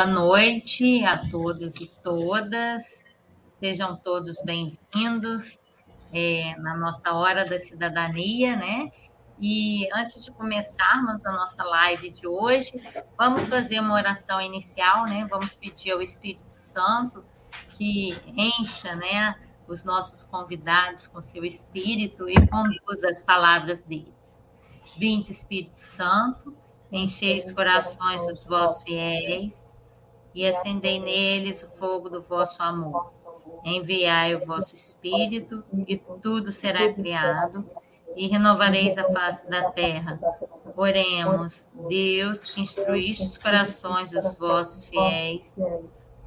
Boa noite a todos e todas. Sejam todos bem-vindos é, na nossa Hora da Cidadania, né? E antes de começarmos a nossa live de hoje, vamos fazer uma oração inicial, né? Vamos pedir ao Espírito Santo que encha, né, os nossos convidados com seu espírito e conduza as palavras deles. Vinde, Espírito Santo, enchei os corações dos vossos fiéis e acendei neles o fogo do vosso amor. Enviai o vosso Espírito e tudo será criado e renovareis a face da terra. Oremos, Deus, que instruíste os corações dos vossos fiéis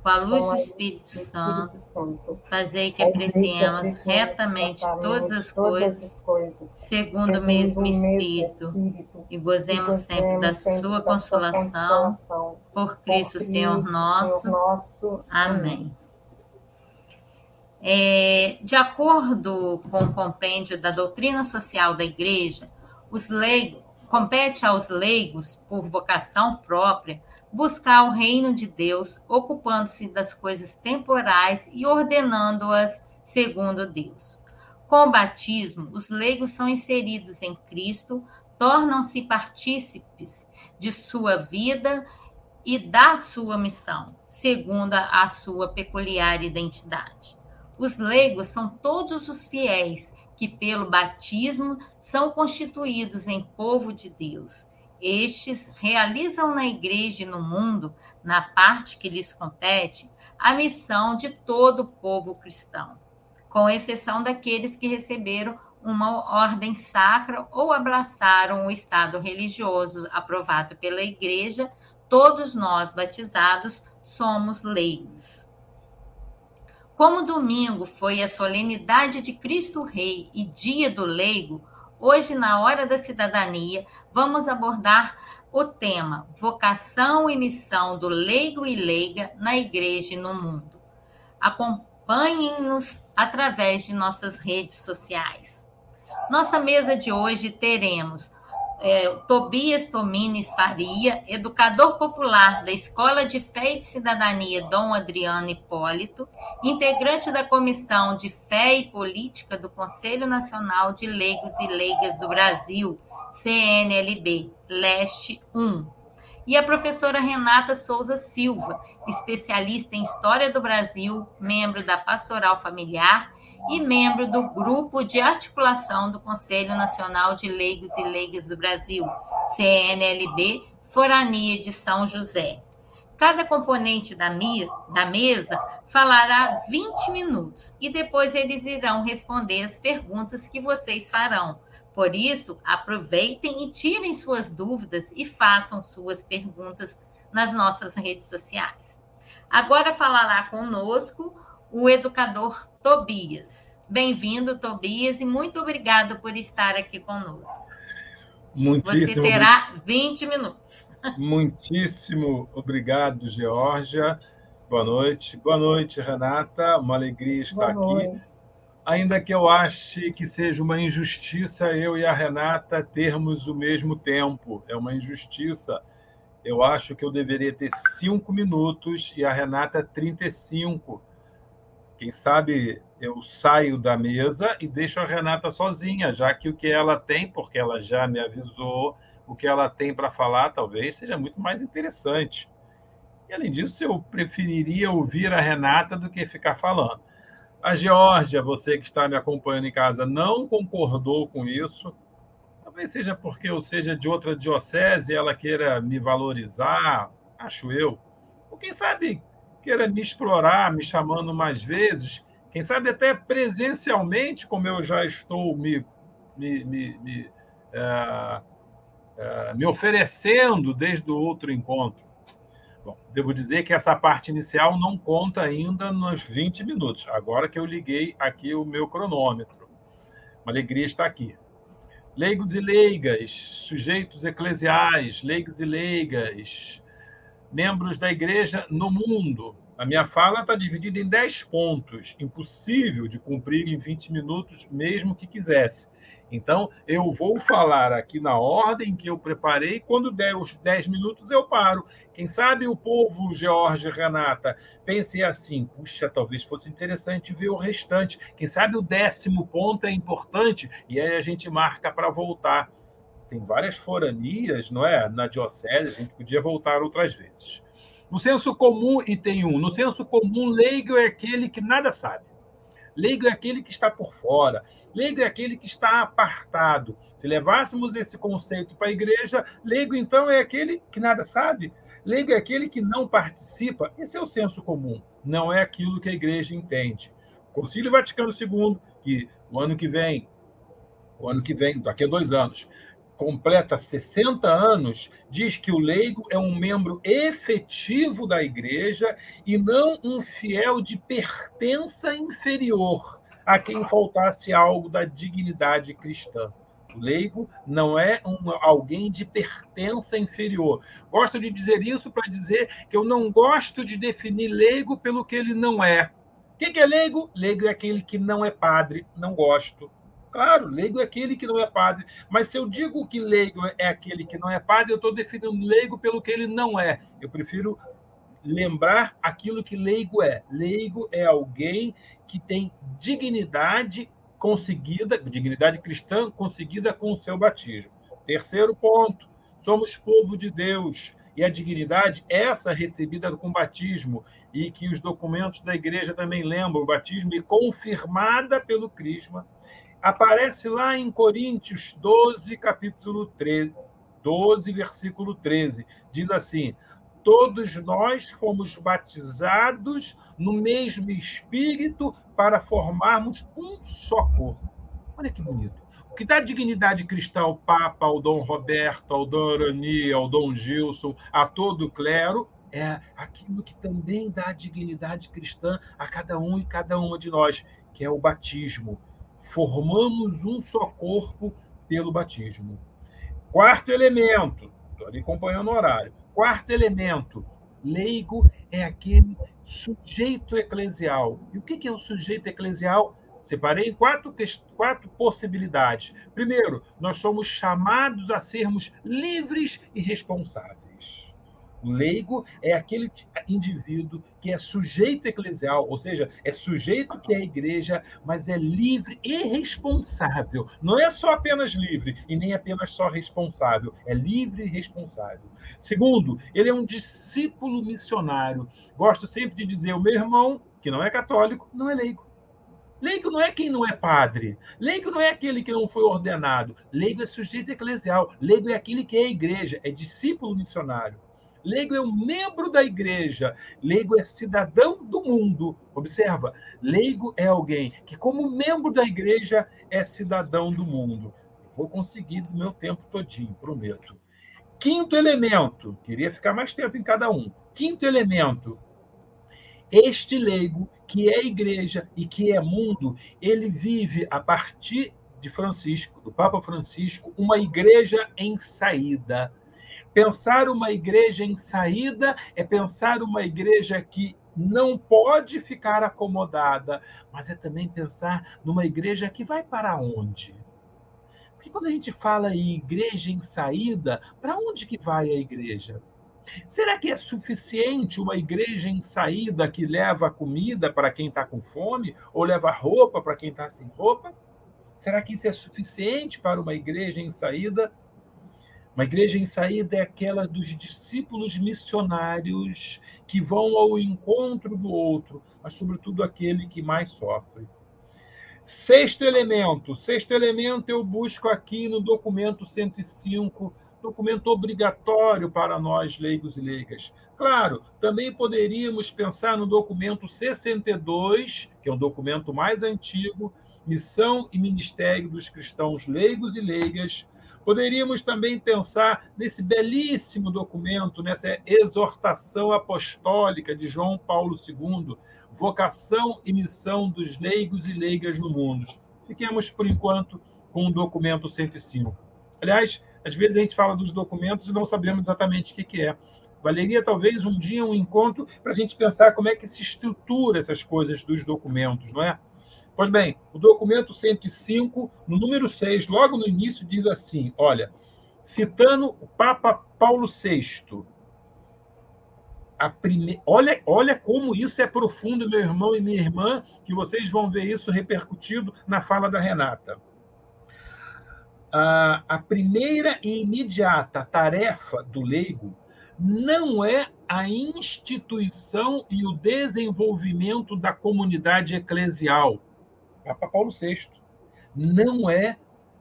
com a luz do Espírito Santo, fazei que apreciemos retamente todas as coisas, segundo o mesmo Espírito, e gozemos sempre da sua consolação, por Cristo Senhor nosso. Amém. É, de acordo com o compêndio da doutrina social da Igreja, os leigos, compete aos leigos, por vocação própria, buscar o reino de Deus, ocupando-se das coisas temporais e ordenando-as segundo Deus. Com o batismo, os leigos são inseridos em Cristo, tornam-se partícipes de sua vida e da sua missão, segundo a sua peculiar identidade. Os leigos são todos os fiéis que, pelo batismo, são constituídos em povo de Deus estes realizam na igreja e no mundo, na parte que lhes compete, a missão de todo o povo cristão, com exceção daqueles que receberam uma ordem sacra ou abraçaram o estado religioso aprovado pela igreja, todos nós batizados somos leigos. Como domingo foi a solenidade de Cristo Rei e dia do leigo, Hoje, na Hora da Cidadania, vamos abordar o tema Vocação e Missão do Leigo e Leiga na Igreja e no Mundo. Acompanhem-nos através de nossas redes sociais. Nossa mesa de hoje teremos é, Tobias Tomines Faria, educador popular da Escola de Fé e de Cidadania Dom Adriano Hipólito, integrante da Comissão de Fé e Política do Conselho Nacional de Leigos e Leigas do Brasil, CNLB, Leste 1. E a professora Renata Souza Silva, especialista em História do Brasil, membro da Pastoral Familiar e membro do Grupo de Articulação do Conselho Nacional de Leigos e Leigas do Brasil, CNLB, Forania de São José. Cada componente da, da mesa falará 20 minutos e depois eles irão responder as perguntas que vocês farão. Por isso, aproveitem e tirem suas dúvidas e façam suas perguntas nas nossas redes sociais. Agora falará conosco o educador Tobias. Bem-vindo, Tobias, e muito obrigado por estar aqui conosco. Muitíssimo Você terá 20 minutos. Muitíssimo obrigado, Georgia. Boa noite. Boa noite, Renata. Uma alegria estar Boa aqui. Noite. Ainda que eu ache que seja uma injustiça eu e a Renata termos o mesmo tempo. É uma injustiça. Eu acho que eu deveria ter cinco minutos e a Renata 35 quem sabe eu saio da mesa e deixo a Renata sozinha, já que o que ela tem, porque ela já me avisou, o que ela tem para falar talvez seja muito mais interessante. E além disso, eu preferiria ouvir a Renata do que ficar falando. A Geórgia, você que está me acompanhando em casa, não concordou com isso. Talvez seja porque eu seja de outra diocese e ela queira me valorizar, acho eu. Ou quem sabe queira me explorar, me chamando mais vezes, quem sabe até presencialmente, como eu já estou me, me, me, me, é, é, me oferecendo desde o outro encontro. Bom, devo dizer que essa parte inicial não conta ainda nos 20 minutos, agora que eu liguei aqui o meu cronômetro. Uma alegria estar aqui. Leigos e leigas, sujeitos eclesiais, leigos e leigas, membros da igreja no mundo. A minha fala está dividida em 10 pontos, impossível de cumprir em 20 minutos, mesmo que quisesse. Então, eu vou falar aqui na ordem que eu preparei. Quando der os 10 minutos, eu paro. Quem sabe o povo, George Renata, pense assim: puxa, talvez fosse interessante ver o restante. Quem sabe o décimo ponto é importante e aí a gente marca para voltar. Tem várias foranias, não é? Na diocese, a gente podia voltar outras vezes. No senso comum, item 1. No senso comum, leigo é aquele que nada sabe. Leigo é aquele que está por fora. Leigo é aquele que está apartado. Se levássemos esse conceito para a igreja, leigo então é aquele que nada sabe. Leigo é aquele que não participa. Esse é o senso comum, não é aquilo que a igreja entende. O Concílio Vaticano II, que o ano que vem, o ano que vem, daqui a dois anos, completa 60 anos, diz que o leigo é um membro efetivo da igreja e não um fiel de pertença inferior a quem faltasse algo da dignidade cristã. O leigo não é um, alguém de pertença inferior. Gosto de dizer isso para dizer que eu não gosto de definir leigo pelo que ele não é. O que é leigo? Leigo é aquele que não é padre, não gosto. Claro, leigo é aquele que não é padre. Mas se eu digo que leigo é aquele que não é padre, eu estou definindo leigo pelo que ele não é. Eu prefiro lembrar aquilo que leigo é. Leigo é alguém que tem dignidade conseguida, dignidade cristã conseguida com o seu batismo. Terceiro ponto, somos povo de Deus e a dignidade essa recebida com batismo e que os documentos da igreja também lembram o batismo e confirmada pelo crisma aparece lá em Coríntios 12, capítulo 13, 12, versículo 13. Diz assim: Todos nós fomos batizados no mesmo espírito para formarmos um só corpo. Olha que bonito. O que dá dignidade cristã ao Papa, ao Dom Roberto, ao Dom Arani, ao Dom Gilson, a todo o clero, é aquilo que também dá dignidade cristã a cada um e cada uma de nós, que é o batismo formamos um só corpo pelo batismo. Quarto elemento, estou ali acompanhando o horário. Quarto elemento, leigo é aquele sujeito eclesial. E o que é o sujeito eclesial? Separei quatro, quatro possibilidades. Primeiro, nós somos chamados a sermos livres e responsáveis. O leigo é aquele indivíduo que é sujeito eclesial, ou seja, é sujeito que é a igreja, mas é livre e responsável. Não é só apenas livre e nem apenas só responsável, é livre e responsável. Segundo, ele é um discípulo missionário. Gosto sempre de dizer: o meu irmão, que não é católico, não é leigo. Leigo não é quem não é padre. Leigo não é aquele que não foi ordenado. Leigo é sujeito eclesial. Leigo é aquele que é a igreja, é discípulo missionário. Leigo é um membro da igreja. Leigo é cidadão do mundo. Observa, leigo é alguém que, como membro da igreja, é cidadão do mundo. Vou conseguir do meu tempo todinho, prometo. Quinto elemento, queria ficar mais tempo em cada um. Quinto elemento, este leigo, que é igreja e que é mundo, ele vive a partir de Francisco, do Papa Francisco, uma igreja em saída Pensar uma igreja em saída é pensar uma igreja que não pode ficar acomodada, mas é também pensar numa igreja que vai para onde? Porque quando a gente fala em igreja em saída, para onde que vai a igreja? Será que é suficiente uma igreja em saída que leva comida para quem está com fome ou leva roupa para quem está sem roupa? Será que isso é suficiente para uma igreja em saída? Uma igreja em saída é aquela dos discípulos missionários que vão ao encontro do outro, mas, sobretudo, aquele que mais sofre. Sexto elemento. Sexto elemento eu busco aqui no documento 105, documento obrigatório para nós, leigos e leigas. Claro, também poderíamos pensar no documento 62, que é um documento mais antigo, Missão e Ministério dos Cristãos Leigos e Leigas, Poderíamos também pensar nesse belíssimo documento, nessa exortação apostólica de João Paulo II, vocação e missão dos leigos e leigas no mundo. Fiquemos, por enquanto, com o documento 105. Aliás, às vezes a gente fala dos documentos e não sabemos exatamente o que é. Valeria talvez um dia um encontro para a gente pensar como é que se estrutura essas coisas dos documentos, não é? Pois bem, o documento 105, no número 6, logo no início, diz assim: olha, citando o Papa Paulo VI. Prime... olha, olha como isso é profundo, meu irmão e minha irmã, que vocês vão ver isso repercutido na fala da Renata. A primeira e imediata tarefa do leigo não é a instituição e o desenvolvimento da comunidade eclesial. Papa Paulo VI. Não é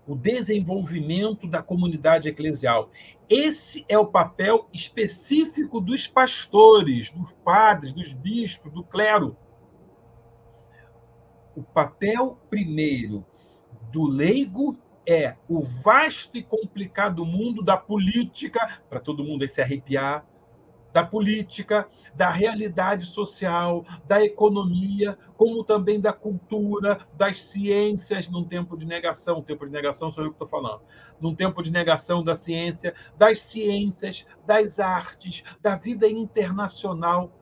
o desenvolvimento da comunidade eclesial. Esse é o papel específico dos pastores, dos padres, dos bispos, do clero. O papel primeiro do leigo é o vasto e complicado mundo da política, para todo mundo se arrepiar, da política, da realidade social, da economia, como também da cultura, das ciências, num tempo de negação. Tempo de negação sou eu que estou falando. Num tempo de negação da ciência, das ciências, das artes, da vida internacional.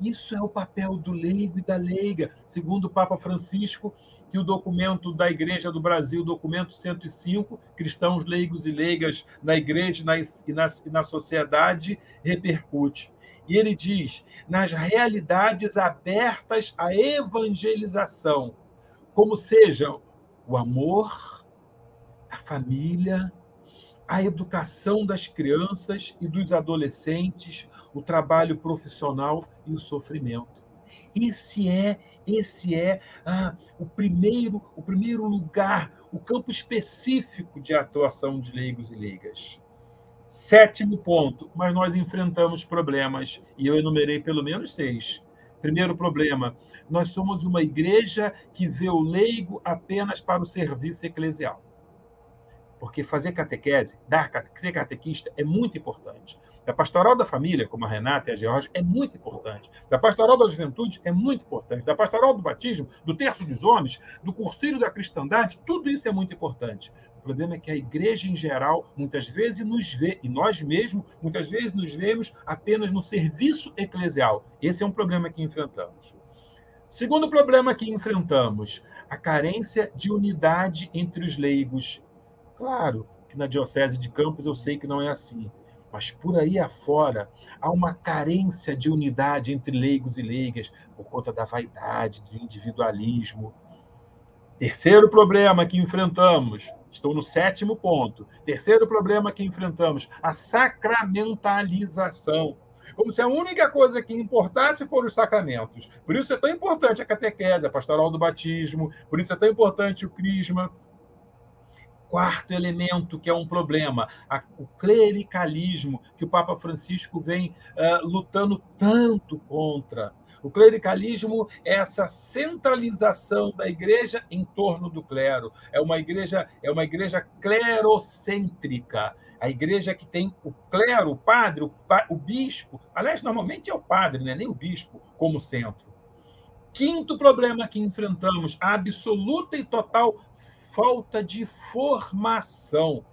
Isso é o papel do leigo e da leiga, segundo o Papa Francisco, que o documento da Igreja do Brasil, documento 105, cristãos leigos e leigas na igreja e na, e na sociedade, repercute. E ele diz: nas realidades abertas à evangelização, como sejam o amor, a família, a educação das crianças e dos adolescentes, o trabalho profissional e o sofrimento. Esse é esse é ah, o primeiro o primeiro lugar, o campo específico de atuação de leigos e leigas. Sétimo ponto, mas nós enfrentamos problemas, e eu enumerei pelo menos seis. Primeiro problema, nós somos uma igreja que vê o leigo apenas para o serviço eclesial. Porque fazer catequese, dar, ser catequista é muito importante. Da pastoral da família, como a Renata e a Georgia, é muito importante. Da pastoral da juventude é muito importante. Da pastoral do batismo, do terço dos homens, do cursilho da cristandade, tudo isso é muito importante. O problema é que a igreja em geral muitas vezes nos vê, e nós mesmos muitas vezes nos vemos apenas no serviço eclesial. Esse é um problema que enfrentamos. Segundo problema que enfrentamos, a carência de unidade entre os leigos. Claro que na Diocese de Campos eu sei que não é assim. Mas por aí afora há uma carência de unidade entre leigos e leigas por conta da vaidade, do individualismo. Terceiro problema que enfrentamos, estou no sétimo ponto. Terceiro problema que enfrentamos, a sacramentalização. Como se a única coisa que importasse foram os sacramentos. Por isso é tão importante a catequese, a pastoral do batismo, por isso é tão importante o crisma, quarto elemento que é um problema, a, o clericalismo, que o Papa Francisco vem uh, lutando tanto contra. O clericalismo é essa centralização da igreja em torno do clero. É uma igreja, é uma igreja clerocêntrica. A igreja que tem o clero, o padre, o, o bispo, aliás, normalmente é o padre, né? nem o bispo, como centro. Quinto problema que enfrentamos, a absoluta e total falta de formação.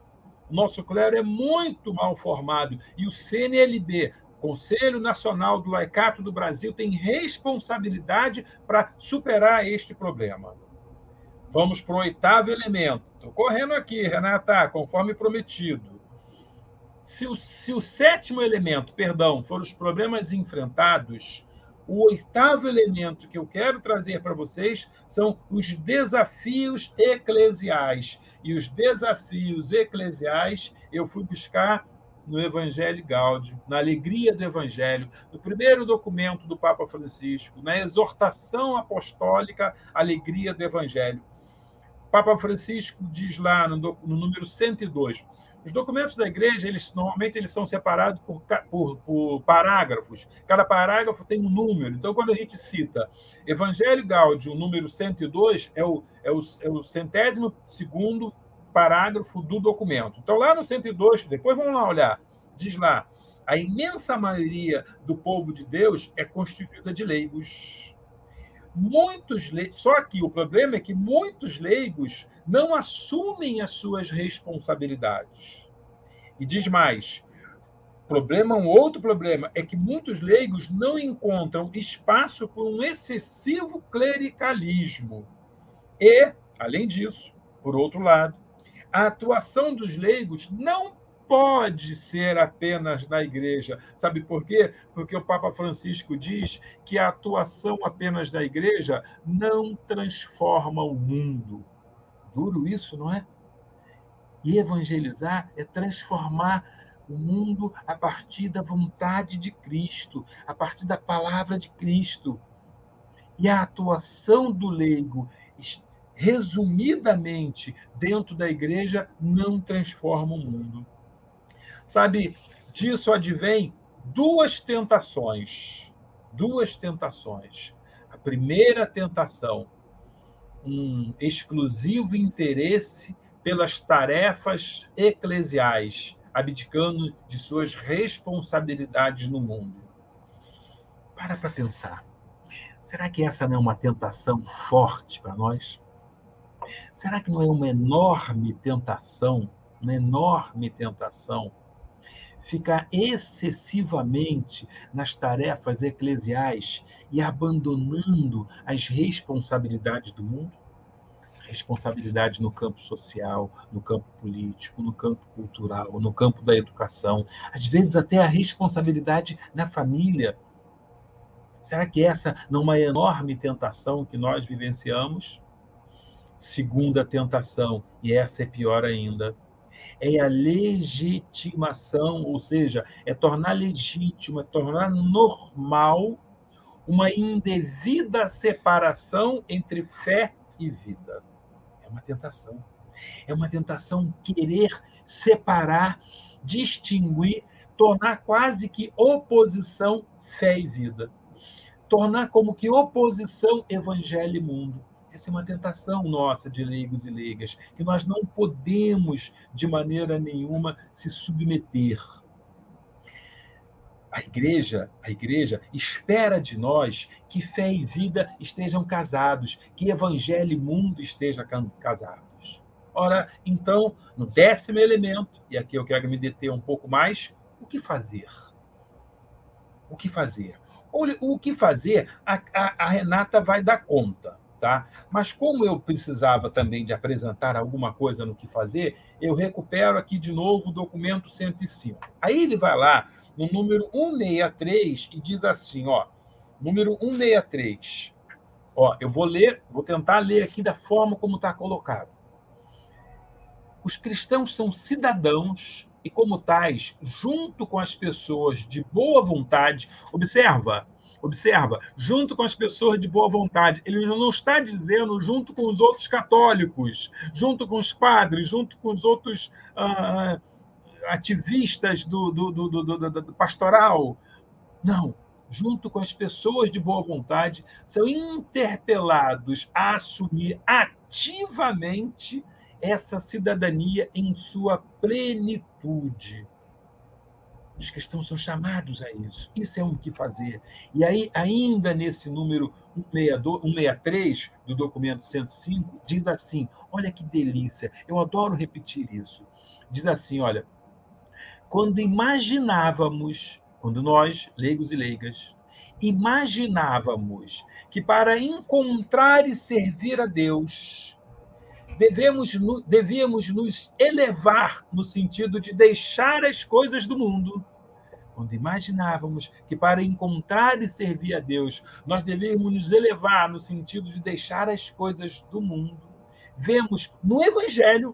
Nosso clero é muito mal formado e o CNLB, Conselho Nacional do Laicato do Brasil, tem responsabilidade para superar este problema. Vamos para o oitavo elemento. Estou correndo aqui, Renata, conforme prometido. Se o, se o sétimo elemento, perdão, for os problemas enfrentados, o oitavo elemento que eu quero trazer para vocês são os desafios eclesiais. E os desafios eclesiais eu fui buscar no Evangelho Gáudio, na alegria do Evangelho, no primeiro documento do Papa Francisco, na exortação apostólica Alegria do Evangelho. Papa Francisco diz lá no, no número 102: os documentos da igreja, eles normalmente eles são separados por, por, por, parágrafos. Cada parágrafo tem um número. Então, quando a gente cita Evangelho Gáudio, número 102, é o, é o, é o centésimo segundo parágrafo do documento. Então, lá no 102, depois vamos lá olhar, diz lá, a imensa maioria do povo de Deus é constituída de leigos. Muitos leigos, só que o problema é que muitos leigos não assumem as suas responsabilidades. E diz mais: problema, um outro problema, é que muitos leigos não encontram espaço por um excessivo clericalismo. E, além disso, por outro lado, a atuação dos leigos não pode ser apenas na igreja. Sabe por quê? Porque o Papa Francisco diz que a atuação apenas da igreja não transforma o mundo. Duro isso, não é? E evangelizar é transformar o mundo a partir da vontade de Cristo, a partir da palavra de Cristo. E a atuação do leigo, resumidamente, dentro da igreja, não transforma o mundo. Sabe, disso advém duas tentações. Duas tentações. A primeira tentação, um exclusivo interesse pelas tarefas eclesiais, abdicando de suas responsabilidades no mundo. Para para pensar. Será que essa não é uma tentação forte para nós? Será que não é uma enorme tentação, uma enorme tentação ficar excessivamente nas tarefas eclesiais e abandonando as responsabilidades do mundo? Responsabilidade no campo social, no campo político, no campo cultural, no campo da educação, às vezes até a responsabilidade na família. Será que essa não é uma enorme tentação que nós vivenciamos? Segunda tentação, e essa é pior ainda, é a legitimação, ou seja, é tornar legítimo, é tornar normal uma indevida separação entre fé e vida. É uma tentação. É uma tentação querer separar, distinguir, tornar quase que oposição fé e vida. Tornar como que oposição evangelho e mundo. Essa é uma tentação nossa de leigos e leigas, que nós não podemos, de maneira nenhuma, se submeter. A igreja, a igreja espera de nós que fé e vida estejam casados, que evangelho e mundo estejam casados. Ora, então, no décimo elemento, e aqui eu quero me deter um pouco mais, o que fazer? O que fazer? O que fazer, a, a, a Renata vai dar conta. Tá? Mas como eu precisava também de apresentar alguma coisa no que fazer, eu recupero aqui de novo o documento 105. Aí ele vai lá no número 163 e diz assim, ó, número 163. Ó, eu vou ler, vou tentar ler aqui da forma como está colocado. Os cristãos são cidadãos e, como tais, junto com as pessoas de boa vontade, observa, Observa, junto com as pessoas de boa vontade. Ele não está dizendo junto com os outros católicos, junto com os padres, junto com os outros ah, ativistas do, do, do, do, do pastoral. Não. Junto com as pessoas de boa vontade, são interpelados a assumir ativamente essa cidadania em sua plenitude. Os cristãos são chamados a isso. Isso é o que fazer. E aí, ainda nesse número 162, 163 do documento 105, diz assim: olha que delícia, eu adoro repetir isso. Diz assim: olha, quando imaginávamos, quando nós, leigos e leigas, imaginávamos que para encontrar e servir a Deus, devemos, devíamos nos elevar no sentido de deixar as coisas do mundo. Quando imaginávamos que para encontrar e servir a Deus, nós devíamos nos elevar no sentido de deixar as coisas do mundo, vemos no Evangelho,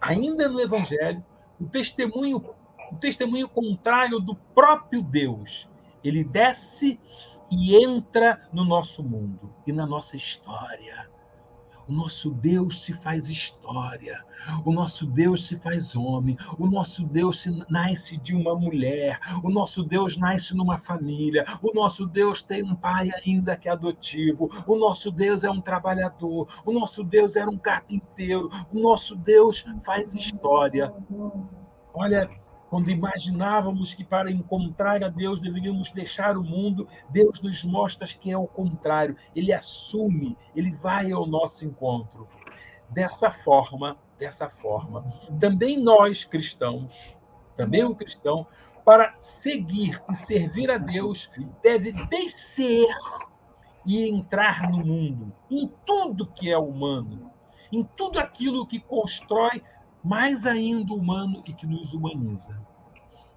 ainda no Evangelho, o testemunho, o testemunho contrário do próprio Deus. Ele desce e entra no nosso mundo e na nossa história o nosso Deus se faz história, o nosso Deus se faz homem, o nosso Deus nasce de uma mulher, o nosso Deus nasce numa família, o nosso Deus tem um pai ainda que é adotivo, o nosso Deus é um trabalhador, o nosso Deus era um carpinteiro, o nosso Deus faz história. Olha, quando imaginávamos que para encontrar a Deus deveríamos deixar o mundo, Deus nos mostra que é o contrário. Ele assume, ele vai ao nosso encontro. Dessa forma, dessa forma, também nós cristãos, também o cristão para seguir e servir a Deus, deve descer e entrar no mundo, em tudo que é humano, em tudo aquilo que constrói mais ainda humano e que nos humaniza.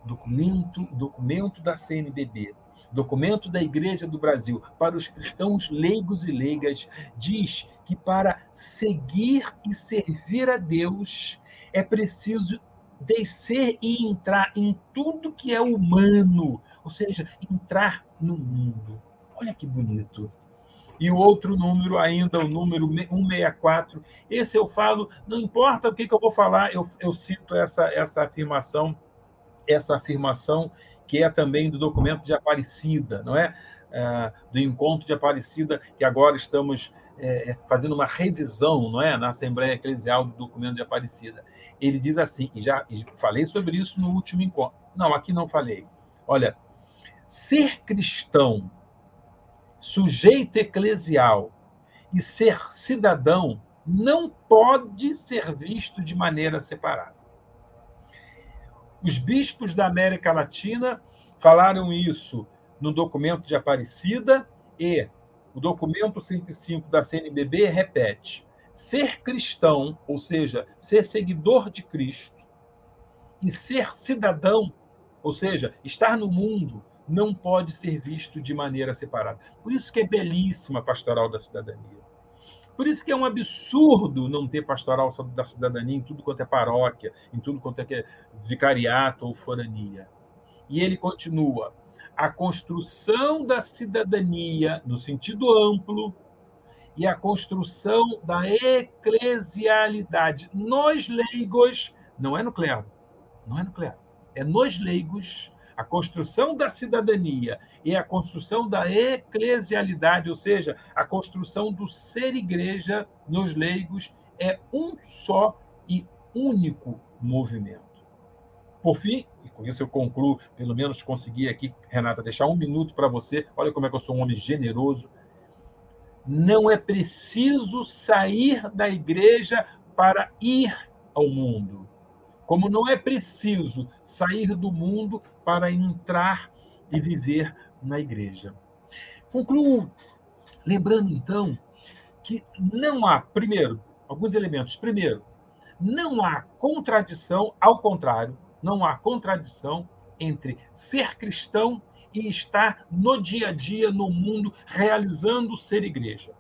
Documento, documento da CNBB, documento da Igreja do Brasil para os cristãos leigos e leigas diz que para seguir e servir a Deus é preciso descer e entrar em tudo que é humano, ou seja, entrar no mundo. Olha que bonito. E o outro número, ainda o número 164, esse eu falo, não importa o que, que eu vou falar, eu, eu cito essa, essa afirmação, essa afirmação que é também do documento de Aparecida, não é? é do encontro de Aparecida, que agora estamos é, fazendo uma revisão, não é, na Assembleia Eclesial do documento de Aparecida. Ele diz assim, e já falei sobre isso no último encontro. Não, aqui não falei. Olha, ser cristão, sujeito eclesial e ser cidadão não pode ser visto de maneira separada. Os bispos da América Latina falaram isso no documento de Aparecida e o documento 105 da CNBB repete: ser cristão, ou seja, ser seguidor de Cristo, e ser cidadão, ou seja, estar no mundo, não pode ser visto de maneira separada. Por isso que é belíssima a pastoral da cidadania. Por isso que é um absurdo não ter pastoral da cidadania em tudo quanto é paróquia, em tudo quanto é vicariato ou forania. E ele continua: a construção da cidadania no sentido amplo e a construção da eclesialidade nos leigos, não é nuclear, não é nuclear, é nos leigos a construção da cidadania e a construção da eclesialidade, ou seja, a construção do ser igreja nos leigos, é um só e único movimento. Por fim, e com isso eu concluo, pelo menos consegui aqui, Renata, deixar um minuto para você. Olha como é que eu sou um homem generoso. Não é preciso sair da igreja para ir ao mundo. Como não é preciso sair do mundo para entrar e viver na igreja. Concluo lembrando, então, que não há, primeiro, alguns elementos. Primeiro, não há contradição, ao contrário, não há contradição entre ser cristão e estar no dia a dia, no mundo, realizando ser igreja.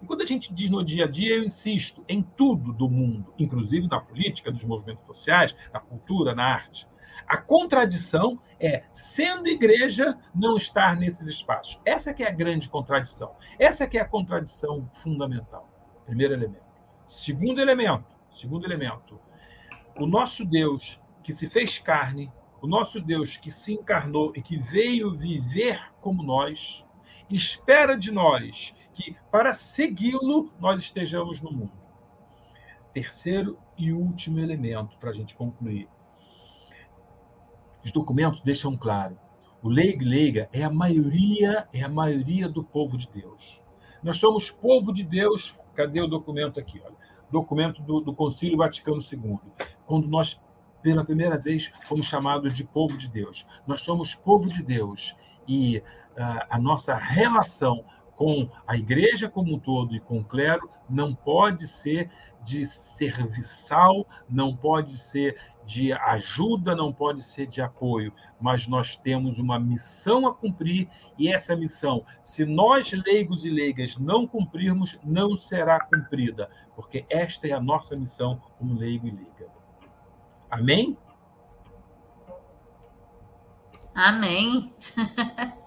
E quando a gente diz no dia a dia, eu insisto em tudo do mundo, inclusive na política, nos movimentos sociais, na cultura, na arte. A contradição é, sendo igreja, não estar nesses espaços. Essa que é a grande contradição. Essa que é a contradição fundamental. Primeiro elemento. Segundo elemento, segundo elemento. O nosso Deus que se fez carne, o nosso Deus que se encarnou e que veio viver como nós, espera de nós que para segui-lo nós estejamos no mundo. Terceiro e último elemento para a gente concluir os documentos deixam claro. O leigo e leiga é a maioria, é a maioria do povo de Deus. Nós somos povo de Deus. Cadê o documento aqui? Olha, documento do, do Concílio Vaticano II. Quando nós, pela primeira vez, fomos chamados de povo de Deus. Nós somos povo de Deus e uh, a nossa relação com a igreja como um todo e com o clero não pode ser de serviçal, não pode ser de ajuda, não pode ser de apoio, mas nós temos uma missão a cumprir e essa missão, se nós leigos e leigas não cumprirmos, não será cumprida, porque esta é a nossa missão como leigo e leiga. Amém? Amém.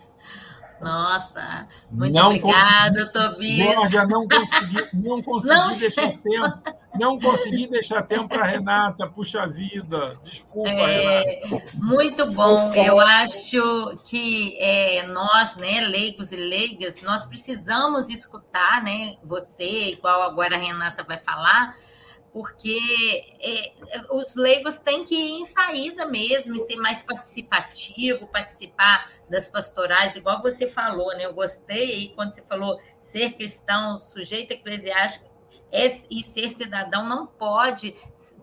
Nossa, muito não obrigada, Tobias. Já não consegui, não consegui não... deixar tempo. Não consegui deixar tempo para Renata. Puxa vida, desculpa, é, Renata. Muito bom. Eu acho que é, nós, né, leigos e leigas, nós precisamos escutar, né, você, igual agora a Renata vai falar, porque é, os leigos têm que ir em saída mesmo e ser mais participativo, participar das pastorais, igual você falou, né? Eu gostei quando você falou ser cristão, sujeito eclesiástico é, e ser cidadão não pode,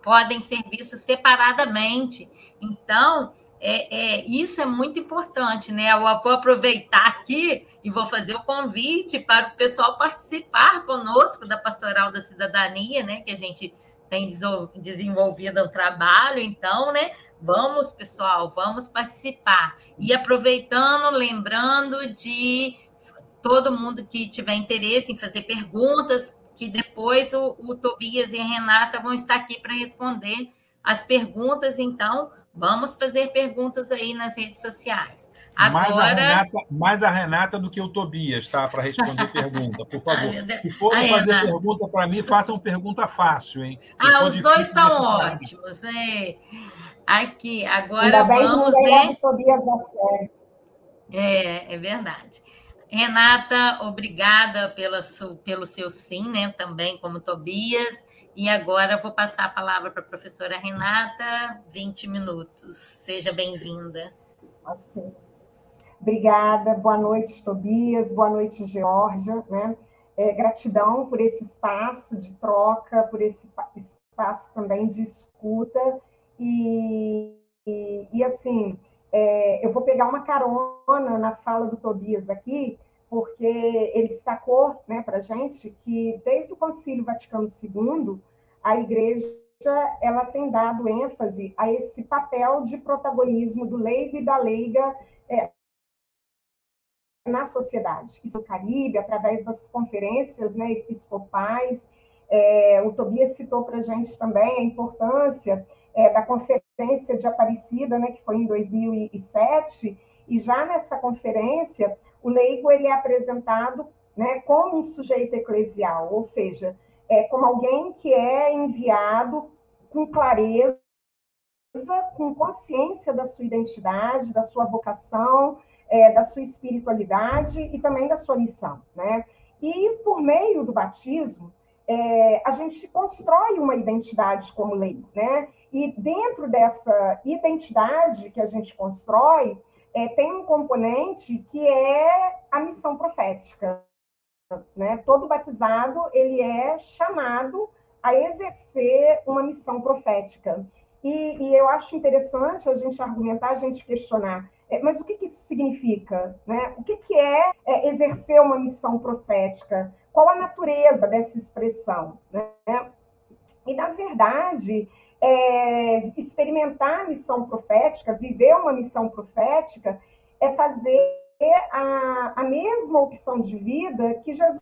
podem ser vistos separadamente. Então, é, é, isso é muito importante, né? Eu vou aproveitar aqui e vou fazer o convite para o pessoal participar conosco da Pastoral da Cidadania, né? Que a gente tem desenvolvido um trabalho, então, né? Vamos, pessoal, vamos participar. E aproveitando, lembrando de todo mundo que tiver interesse em fazer perguntas, que depois o, o Tobias e a Renata vão estar aqui para responder as perguntas, então Vamos fazer perguntas aí nas redes sociais. Agora... Mais, a Renata, mais a Renata do que o Tobias, tá? Para responder pergunta, por favor. Se for fazer Renata. pergunta para mim, façam pergunta fácil, hein? Se ah, os dois são ótimos. É. Aqui, agora Ainda vamos. Bem né? Tobias sério. É, é verdade. Renata, obrigada pela pelo seu sim, né? Também como Tobias. E agora vou passar a palavra para a professora Renata, 20 minutos. Seja bem-vinda. Obrigada, boa noite, Tobias, boa noite, Georgia. Né? É, gratidão por esse espaço de troca, por esse espaço também de escuta. E, e, e assim, é, eu vou pegar uma carona na fala do Tobias aqui, porque ele destacou né, para a gente que, desde o Concílio Vaticano II, a Igreja ela tem dado ênfase a esse papel de protagonismo do leigo e da leiga é, na sociedade. Isso no Caribe, através das conferências né, episcopais. É, o Tobias citou para a gente também a importância é, da conferência de Aparecida, né, que foi em 2007, e já nessa conferência o leigo ele é apresentado né, como um sujeito eclesial, ou seja, é como alguém que é enviado com clareza, com consciência da sua identidade, da sua vocação, é, da sua espiritualidade e também da sua missão, né? E por meio do batismo, é, a gente constrói uma identidade como leigo, né? E dentro dessa identidade que a gente constrói, é, tem um componente que é a missão profética. Né? Todo batizado ele é chamado a exercer uma missão profética. E, e eu acho interessante a gente argumentar, a gente questionar, é, mas o que, que, isso significa? Né? O que, que é, é, exercer uma missão profética? Qual a natureza dessa expressão? Né? E, na verdade, é, experimentar a missão profética, viver uma missão profética, é fazer a, a mesma opção de vida que Jesus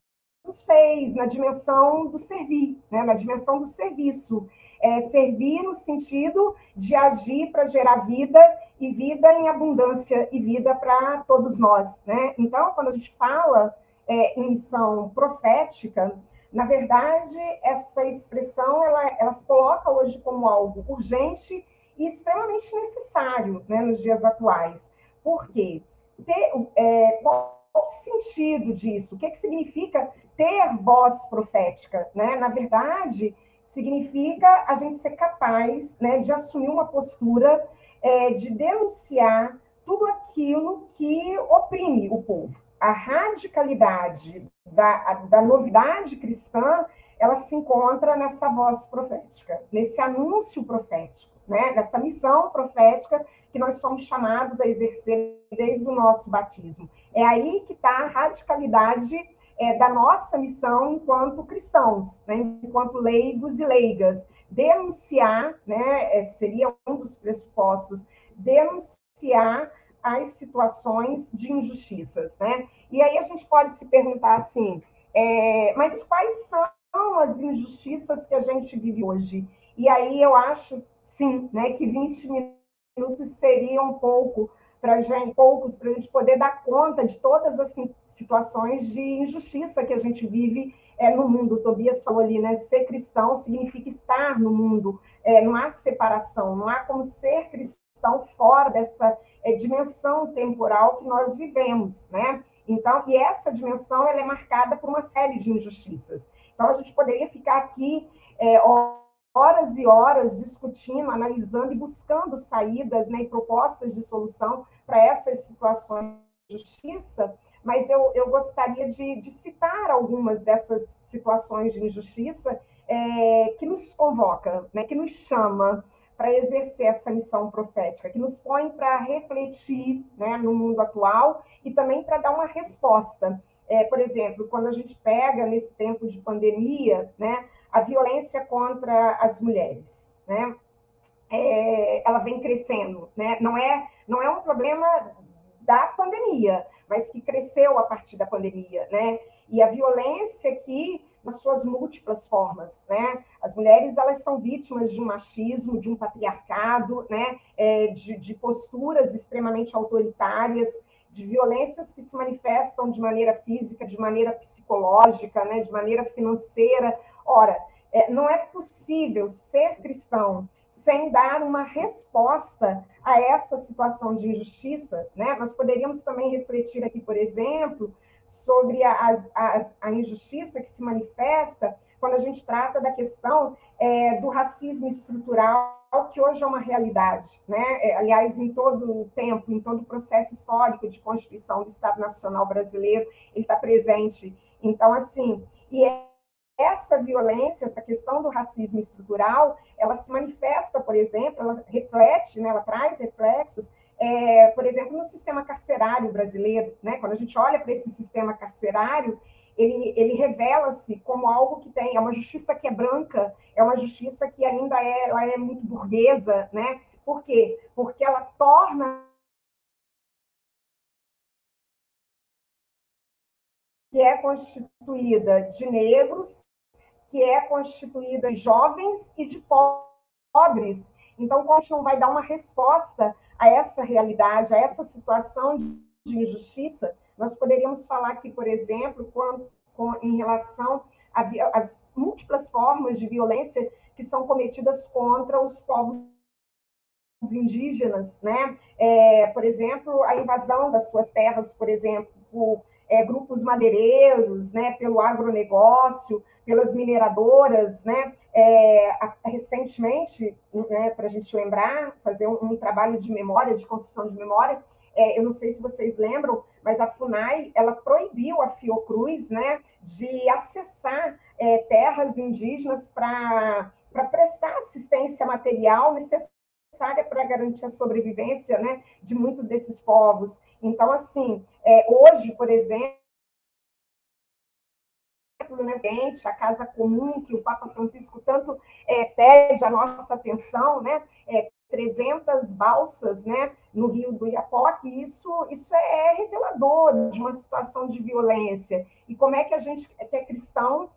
fez na dimensão do servir, né? na dimensão do serviço. É, servir no sentido de agir para gerar vida e vida em abundância e vida para todos nós. Né? Então, quando a gente fala é, em missão profética, na verdade, essa expressão ela, ela se coloca hoje como algo urgente e extremamente necessário né, nos dias atuais. Por quê? Ter, é, qual o sentido disso? O que, é que significa ter voz profética? Né? Na verdade, significa a gente ser capaz né, de assumir uma postura é, de denunciar tudo aquilo que oprime o povo a radicalidade da, da novidade cristã, ela se encontra nessa voz profética, nesse anúncio profético, né? nessa missão profética que nós somos chamados a exercer desde o nosso batismo. É aí que está a radicalidade é, da nossa missão enquanto cristãos, né? enquanto leigos e leigas. Denunciar, né? É, seria um dos pressupostos, denunciar as situações de injustiças, né? E aí a gente pode se perguntar assim, é, mas quais são as injustiças que a gente vive hoje? E aí eu acho, sim, né, que 20 minutos seria um pouco para gente, poucos para a gente poder dar conta de todas as situações de injustiça que a gente vive é, no mundo. O Tobias falou ali, né? Ser cristão significa estar no mundo. É, não há separação, não há como ser cristão fora dessa é, dimensão temporal que nós vivemos, né? Então, e essa dimensão ela é marcada por uma série de injustiças. Então, a gente poderia ficar aqui é, horas e horas discutindo, analisando e buscando saídas né, e propostas de solução para essas situações de justiça, mas eu, eu gostaria de, de citar algumas dessas situações de injustiça é, que nos convoca, né, que nos chama para exercer essa missão profética, que nos põe para refletir né, no mundo atual e também para dar uma resposta. É, por exemplo, quando a gente pega nesse tempo de pandemia, né, a violência contra as mulheres, né, é, ela vem crescendo, né? Não é, não é um problema da pandemia, mas que cresceu a partir da pandemia, né? E a violência que nas suas múltiplas formas, né? As mulheres elas são vítimas de um machismo, de um patriarcado, né? É, de, de posturas extremamente autoritárias, de violências que se manifestam de maneira física, de maneira psicológica, né? De maneira financeira. Ora, é, não é possível ser cristão sem dar uma resposta a essa situação de injustiça, né? Nós poderíamos também refletir aqui, por exemplo, sobre a, a, a injustiça que se manifesta quando a gente trata da questão é, do racismo estrutural que hoje é uma realidade, né? É, aliás, em todo o tempo, em todo o processo histórico de constituição do Estado Nacional Brasileiro, ele está presente. Então, assim, e é essa violência, essa questão do racismo estrutural, ela se manifesta, por exemplo, ela reflete, né, ela traz reflexos, é, por exemplo, no sistema carcerário brasileiro, né, quando a gente olha para esse sistema carcerário, ele, ele revela-se como algo que tem, é uma justiça que é branca, é uma justiça que ainda é, ela é muito burguesa, né? Por quê? Porque ela torna que é constituída de negros, que é constituída de jovens e de pobres. Então, gente não vai dar uma resposta a essa realidade, a essa situação de injustiça, nós poderíamos falar aqui, por exemplo, com, com, em relação às múltiplas formas de violência que são cometidas contra os povos indígenas, né? É, por exemplo, a invasão das suas terras, por exemplo, por é, grupos madeireiros, né, pelo agronegócio, pelas mineradoras, né, é, recentemente, né, para a gente lembrar, fazer um, um, trabalho de memória, de construção de memória, é, eu não sei se vocês lembram, mas a FUNAI, ela proibiu a Fiocruz, né, de acessar é, terras indígenas para prestar assistência material necessária para garantir a sobrevivência né, de muitos desses povos. Então, assim, é, hoje, por exemplo, né, a casa comum, que o Papa Francisco tanto é, pede a nossa atenção, né, é, 300 balsas né, no Rio do Iapoque, isso, isso é revelador de uma situação de violência. E como é que a gente, que é cristão,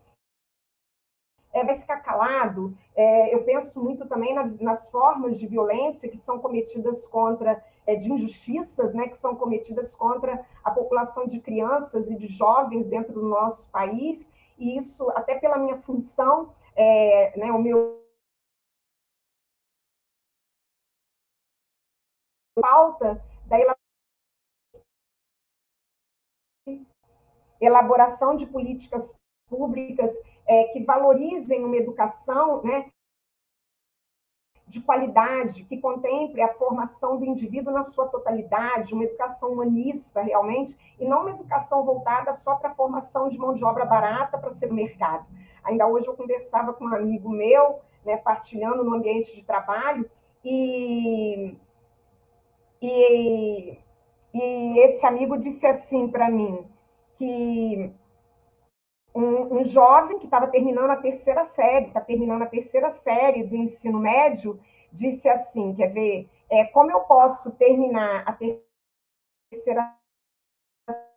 é, vai ficar calado? É, eu penso muito também na, nas formas de violência que são cometidas contra é, de injustiças né, que são cometidas contra a população de crianças e de jovens dentro do nosso país, e isso, até pela minha função, é, né, o meu pauta da elaboração de políticas públicas é, que valorizem uma educação né, de qualidade, que contemple a formação do indivíduo na sua totalidade, uma educação humanista realmente, e não uma educação voltada só para a formação de mão de obra barata para ser mercado. Ainda hoje eu conversava com um amigo meu, né, partilhando no ambiente de trabalho, e, e, e esse amigo disse assim para mim, que um, um jovem que estava terminando a terceira série, está terminando a terceira série do ensino médio, disse assim: quer ver, é, como eu posso terminar a terceira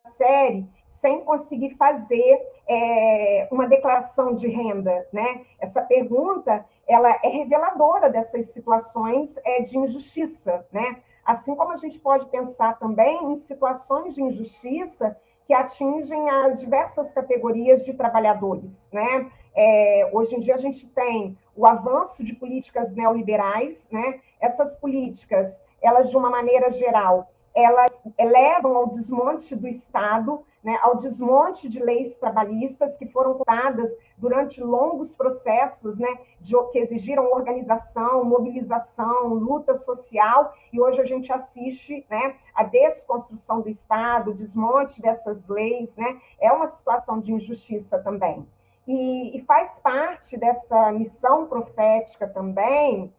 série sem conseguir fazer é, uma declaração de renda, né? Essa pergunta ela é reveladora dessas situações é, de injustiça, né? Assim como a gente pode pensar também em situações de injustiça que atingem as diversas categorias de trabalhadores. Né? É, hoje em dia a gente tem o avanço de políticas neoliberais, né? essas políticas, elas de uma maneira geral, elas levam ao desmonte do Estado, né, ao desmonte de leis trabalhistas que foram usadas durante longos processos, né, de, que exigiram organização, mobilização, luta social, e hoje a gente assiste, né, a desconstrução do Estado, o desmonte dessas leis, né, é uma situação de injustiça também. E, e faz parte dessa missão profética também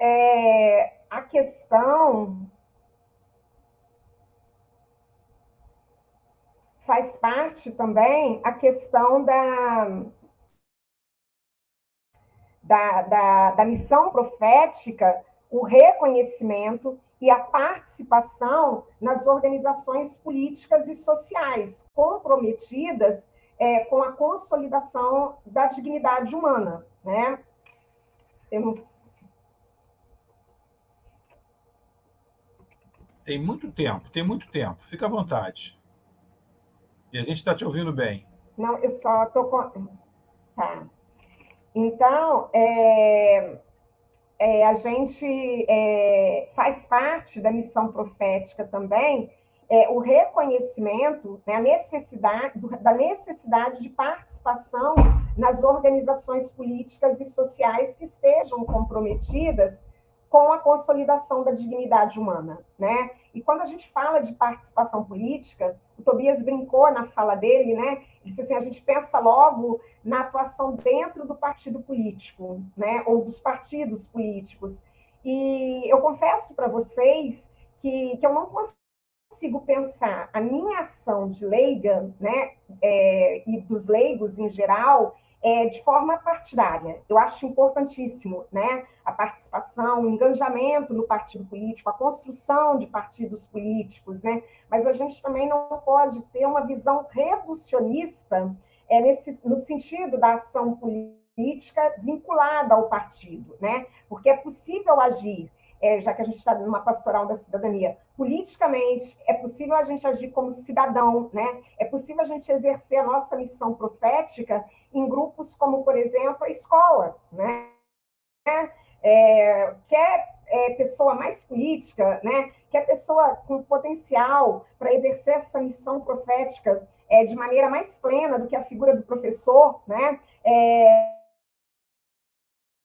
é, a questão faz parte também a questão da, da, da, da missão profética, o reconhecimento e a participação nas organizações políticas e sociais comprometidas é, com a consolidação da dignidade humana. Né? Temos. Tem muito tempo, tem muito tempo. Fica à vontade. E a gente está te ouvindo bem. Não, eu só estou com. Tá. Então, é, é, a gente é, faz parte da missão profética também é, o reconhecimento, né, a necessidade, da necessidade de participação nas organizações políticas e sociais que estejam comprometidas com a consolidação da dignidade humana, né? E quando a gente fala de participação política, o Tobias brincou na fala dele, né? Ele disse assim, a gente pensa logo na atuação dentro do partido político, né? Ou dos partidos políticos. E eu confesso para vocês que, que eu não consigo pensar a minha ação de leiga, né? É, e dos leigos em geral, é, de forma partidária. Eu acho importantíssimo né, a participação, o engajamento no partido político, a construção de partidos políticos, né? mas a gente também não pode ter uma visão reducionista é, nesse, no sentido da ação política vinculada ao partido, né? porque é possível agir é, já que a gente está numa pastoral da cidadania. Politicamente, é possível a gente agir como cidadão, né? É possível a gente exercer a nossa missão profética em grupos como, por exemplo, a escola, né? É, quer é, pessoa mais política, né? Quer pessoa com potencial para exercer essa missão profética é, de maneira mais plena do que a figura do professor, né? É, é,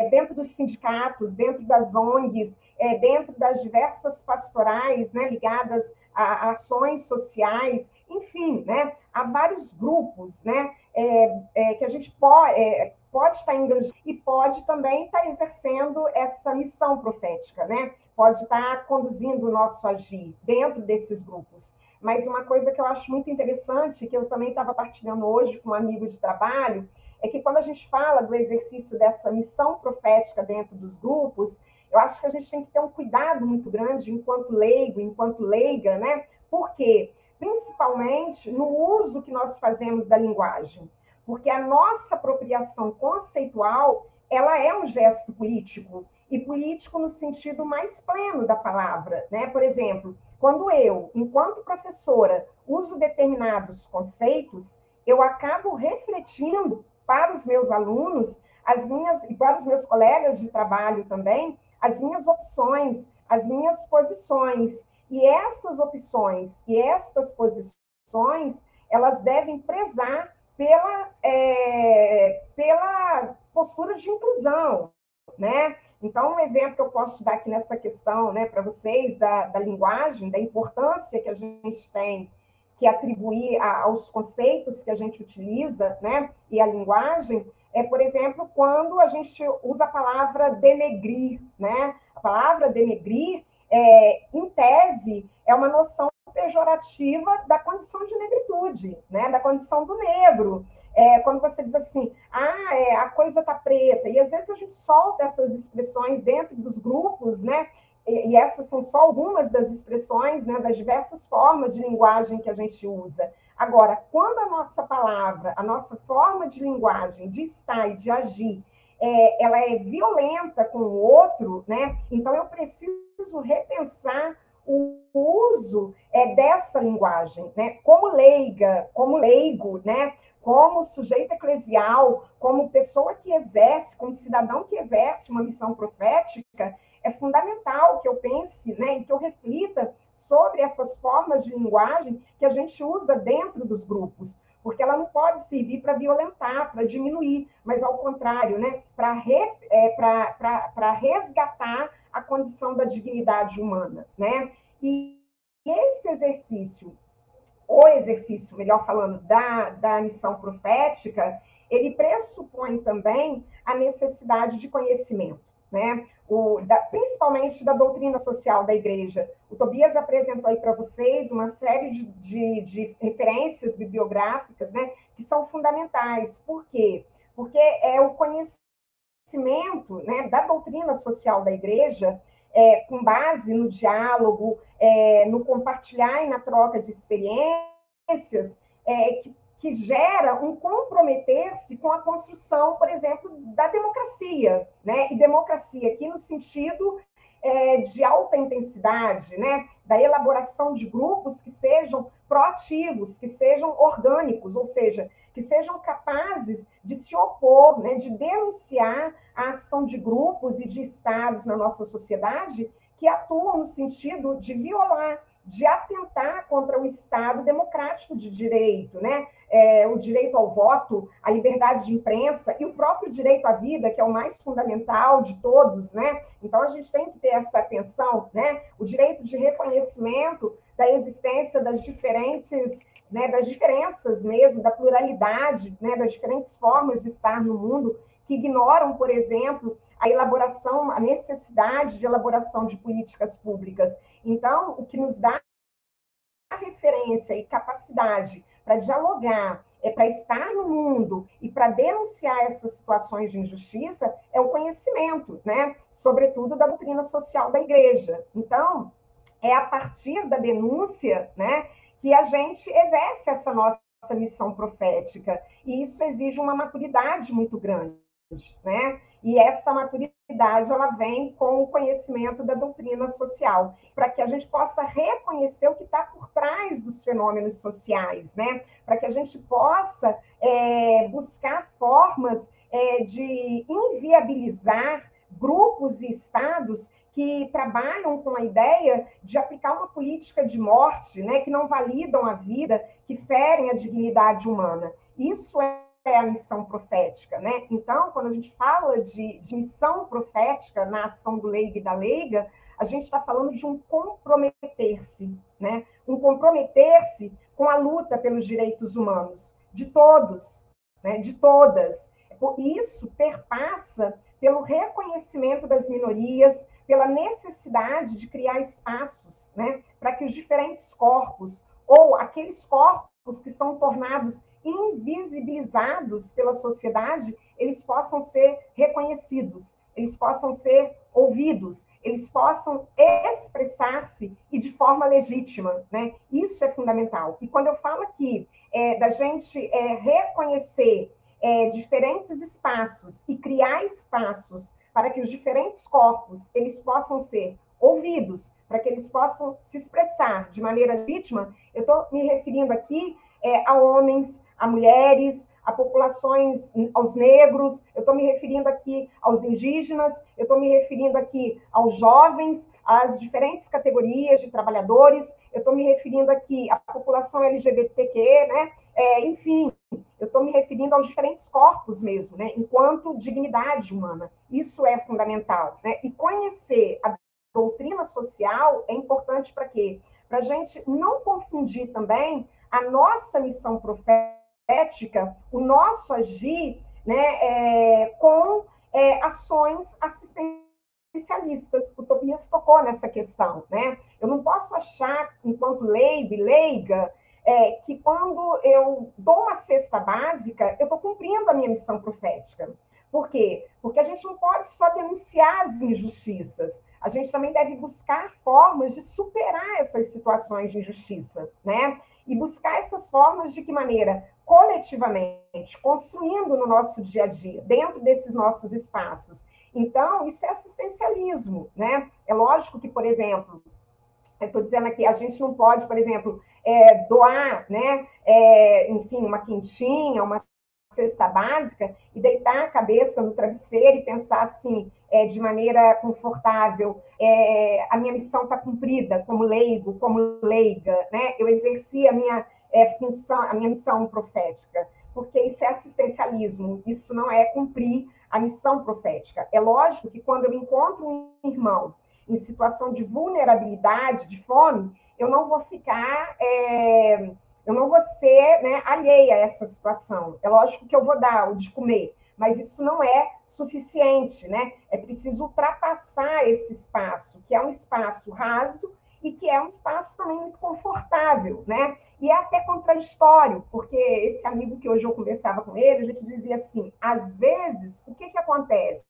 dentro dos sindicatos, dentro das ONGs, é, dentro das diversas pastorais né, ligadas a, ações sociais, enfim, né, há vários grupos né, é, é, que a gente pode, é, pode estar engajando e pode também estar exercendo essa missão profética, né? pode estar conduzindo o nosso agir dentro desses grupos. Mas uma coisa que eu acho muito interessante, que eu também estava partilhando hoje com um amigo de trabalho, é que quando a gente fala do exercício dessa missão profética dentro dos grupos, eu acho que a gente tem que ter um cuidado muito grande enquanto leigo, enquanto leiga, né? Por quê? Principalmente no uso que nós fazemos da linguagem. Porque a nossa apropriação conceitual, ela é um gesto político, e político no sentido mais pleno da palavra, né? Por exemplo, quando eu, enquanto professora, uso determinados conceitos, eu acabo refletindo para os meus alunos, as minhas e para os meus colegas de trabalho também, as minhas opções, as minhas posições. E essas opções e estas posições, elas devem prezar pela, é, pela postura de inclusão, né? Então, um exemplo que eu posso dar aqui nessa questão, né, para vocês, da, da linguagem, da importância que a gente tem que atribuir a, aos conceitos que a gente utiliza, né, e a linguagem, é, por exemplo, quando a gente usa a palavra denegrir, né? A palavra denegrir, é, em tese, é uma noção pejorativa da condição de negritude, né? Da condição do negro. É, quando você diz assim, ah, é, a coisa tá preta, e às vezes a gente solta essas expressões dentro dos grupos, né? E essas são só algumas das expressões, né, das diversas formas de linguagem que a gente usa. Agora, quando a nossa palavra, a nossa forma de linguagem, de estar e de agir, é, ela é violenta com o outro, né? Então eu preciso repensar o uso é, dessa linguagem, né? Como leiga, como leigo, né? Como sujeito eclesial, como pessoa que exerce, como cidadão que exerce uma missão profética, é fundamental que eu pense né, e que eu reflita sobre essas formas de linguagem que a gente usa dentro dos grupos, porque ela não pode servir para violentar, para diminuir, mas ao contrário, né, para re, é, resgatar a condição da dignidade humana. Né? E esse exercício, o exercício, melhor falando, da, da missão profética, ele pressupõe também a necessidade de conhecimento. Né? Da, principalmente da doutrina social da igreja. O Tobias apresentou aí para vocês uma série de, de, de, referências bibliográficas né, que são fundamentais. Por quê? Porque é o conhecimento né, da doutrina social da igreja, é, com base no diálogo, é, no compartilhar e na troca de experiências, é, que que gera um comprometer-se com a construção, por exemplo, da democracia, né? E democracia aqui no sentido é, de alta intensidade, né? Da elaboração de grupos que sejam proativos, que sejam orgânicos, ou seja, que sejam capazes de se opor, né? De denunciar a ação de grupos e de estados na nossa sociedade que atuam no sentido de violar de atentar contra o Estado democrático de direito, né? É, o direito ao voto, a liberdade de imprensa e o próprio direito à vida, que é o mais fundamental de todos, né? Então a gente tem que ter essa atenção, né? O direito de reconhecimento da existência das diferentes né, das diferenças mesmo, da pluralidade, né, das diferentes formas de estar no mundo, que ignoram, por exemplo, a elaboração, a necessidade de elaboração de políticas públicas. Então, o que nos dá referência e capacidade para dialogar, é para estar no mundo e para denunciar essas situações de injustiça é o conhecimento, né? Sobretudo da doutrina social da igreja. Então, é a partir da denúncia, né, que a gente exerce essa nossa missão profética. E isso exige uma maturidade muito grande né? E essa maturidade ela vem com o conhecimento da doutrina social, para que a gente possa reconhecer o que está por trás dos fenômenos sociais, né? Para que a gente possa é, buscar formas é, de inviabilizar grupos e estados que trabalham com a ideia de aplicar uma política de morte, né, que não validam a vida, que ferem a dignidade humana. Isso é é a missão profética, né? Então, quando a gente fala de, de missão profética na ação do leigo e da leiga, a gente está falando de um comprometer-se, né? Um comprometer-se com a luta pelos direitos humanos, de todos, né? de todas. Isso perpassa pelo reconhecimento das minorias, pela necessidade de criar espaços, né? Para que os diferentes corpos, ou aqueles corpos que são tornados invisibilizados pela sociedade, eles possam ser reconhecidos, eles possam ser ouvidos, eles possam expressar-se e de forma legítima, né? Isso é fundamental. E quando eu falo aqui é, da gente é, reconhecer é, diferentes espaços e criar espaços para que os diferentes corpos eles possam ser ouvidos, para que eles possam se expressar de maneira legítima, eu estou me referindo aqui é, a homens, a mulheres, a populações, aos negros, eu estou me referindo aqui aos indígenas, eu estou me referindo aqui aos jovens, às diferentes categorias de trabalhadores, eu estou me referindo aqui à população LGBTQ, né? É, enfim, eu estou me referindo aos diferentes corpos mesmo, né? Enquanto dignidade humana. Isso é fundamental, né? E conhecer a doutrina social é importante para quê? Para a gente não confundir também a nossa missão profética, o nosso agir, né, é, com é, ações assistencialistas. O Tobias tocou nessa questão, né? Eu não posso achar, enquanto leigo e leiga, é, que quando eu dou uma cesta básica, eu estou cumprindo a minha missão profética. Por quê? Porque a gente não pode só denunciar as injustiças, a gente também deve buscar formas de superar essas situações de injustiça, né? e buscar essas formas de que maneira? Coletivamente, construindo no nosso dia a dia, dentro desses nossos espaços. Então, isso é assistencialismo, né? É lógico que, por exemplo, estou dizendo aqui, a gente não pode, por exemplo, é, doar, né? É, enfim, uma quentinha, uma cesta básica e deitar a cabeça no travesseiro e pensar assim, é, de maneira confortável, é, a minha missão está cumprida como leigo, como leiga, né? Eu exerci a minha é, função, a minha missão profética, porque isso é assistencialismo, isso não é cumprir a missão profética. É lógico que quando eu encontro um irmão em situação de vulnerabilidade, de fome, eu não vou ficar é, eu não vou ser né, alheia a essa situação. É lógico que eu vou dar o de comer, mas isso não é suficiente, né? É preciso ultrapassar esse espaço, que é um espaço raso e que é um espaço também muito confortável, né? E é até contraditório, porque esse amigo que hoje eu conversava com ele, a gente dizia assim, às vezes, o que que acontece?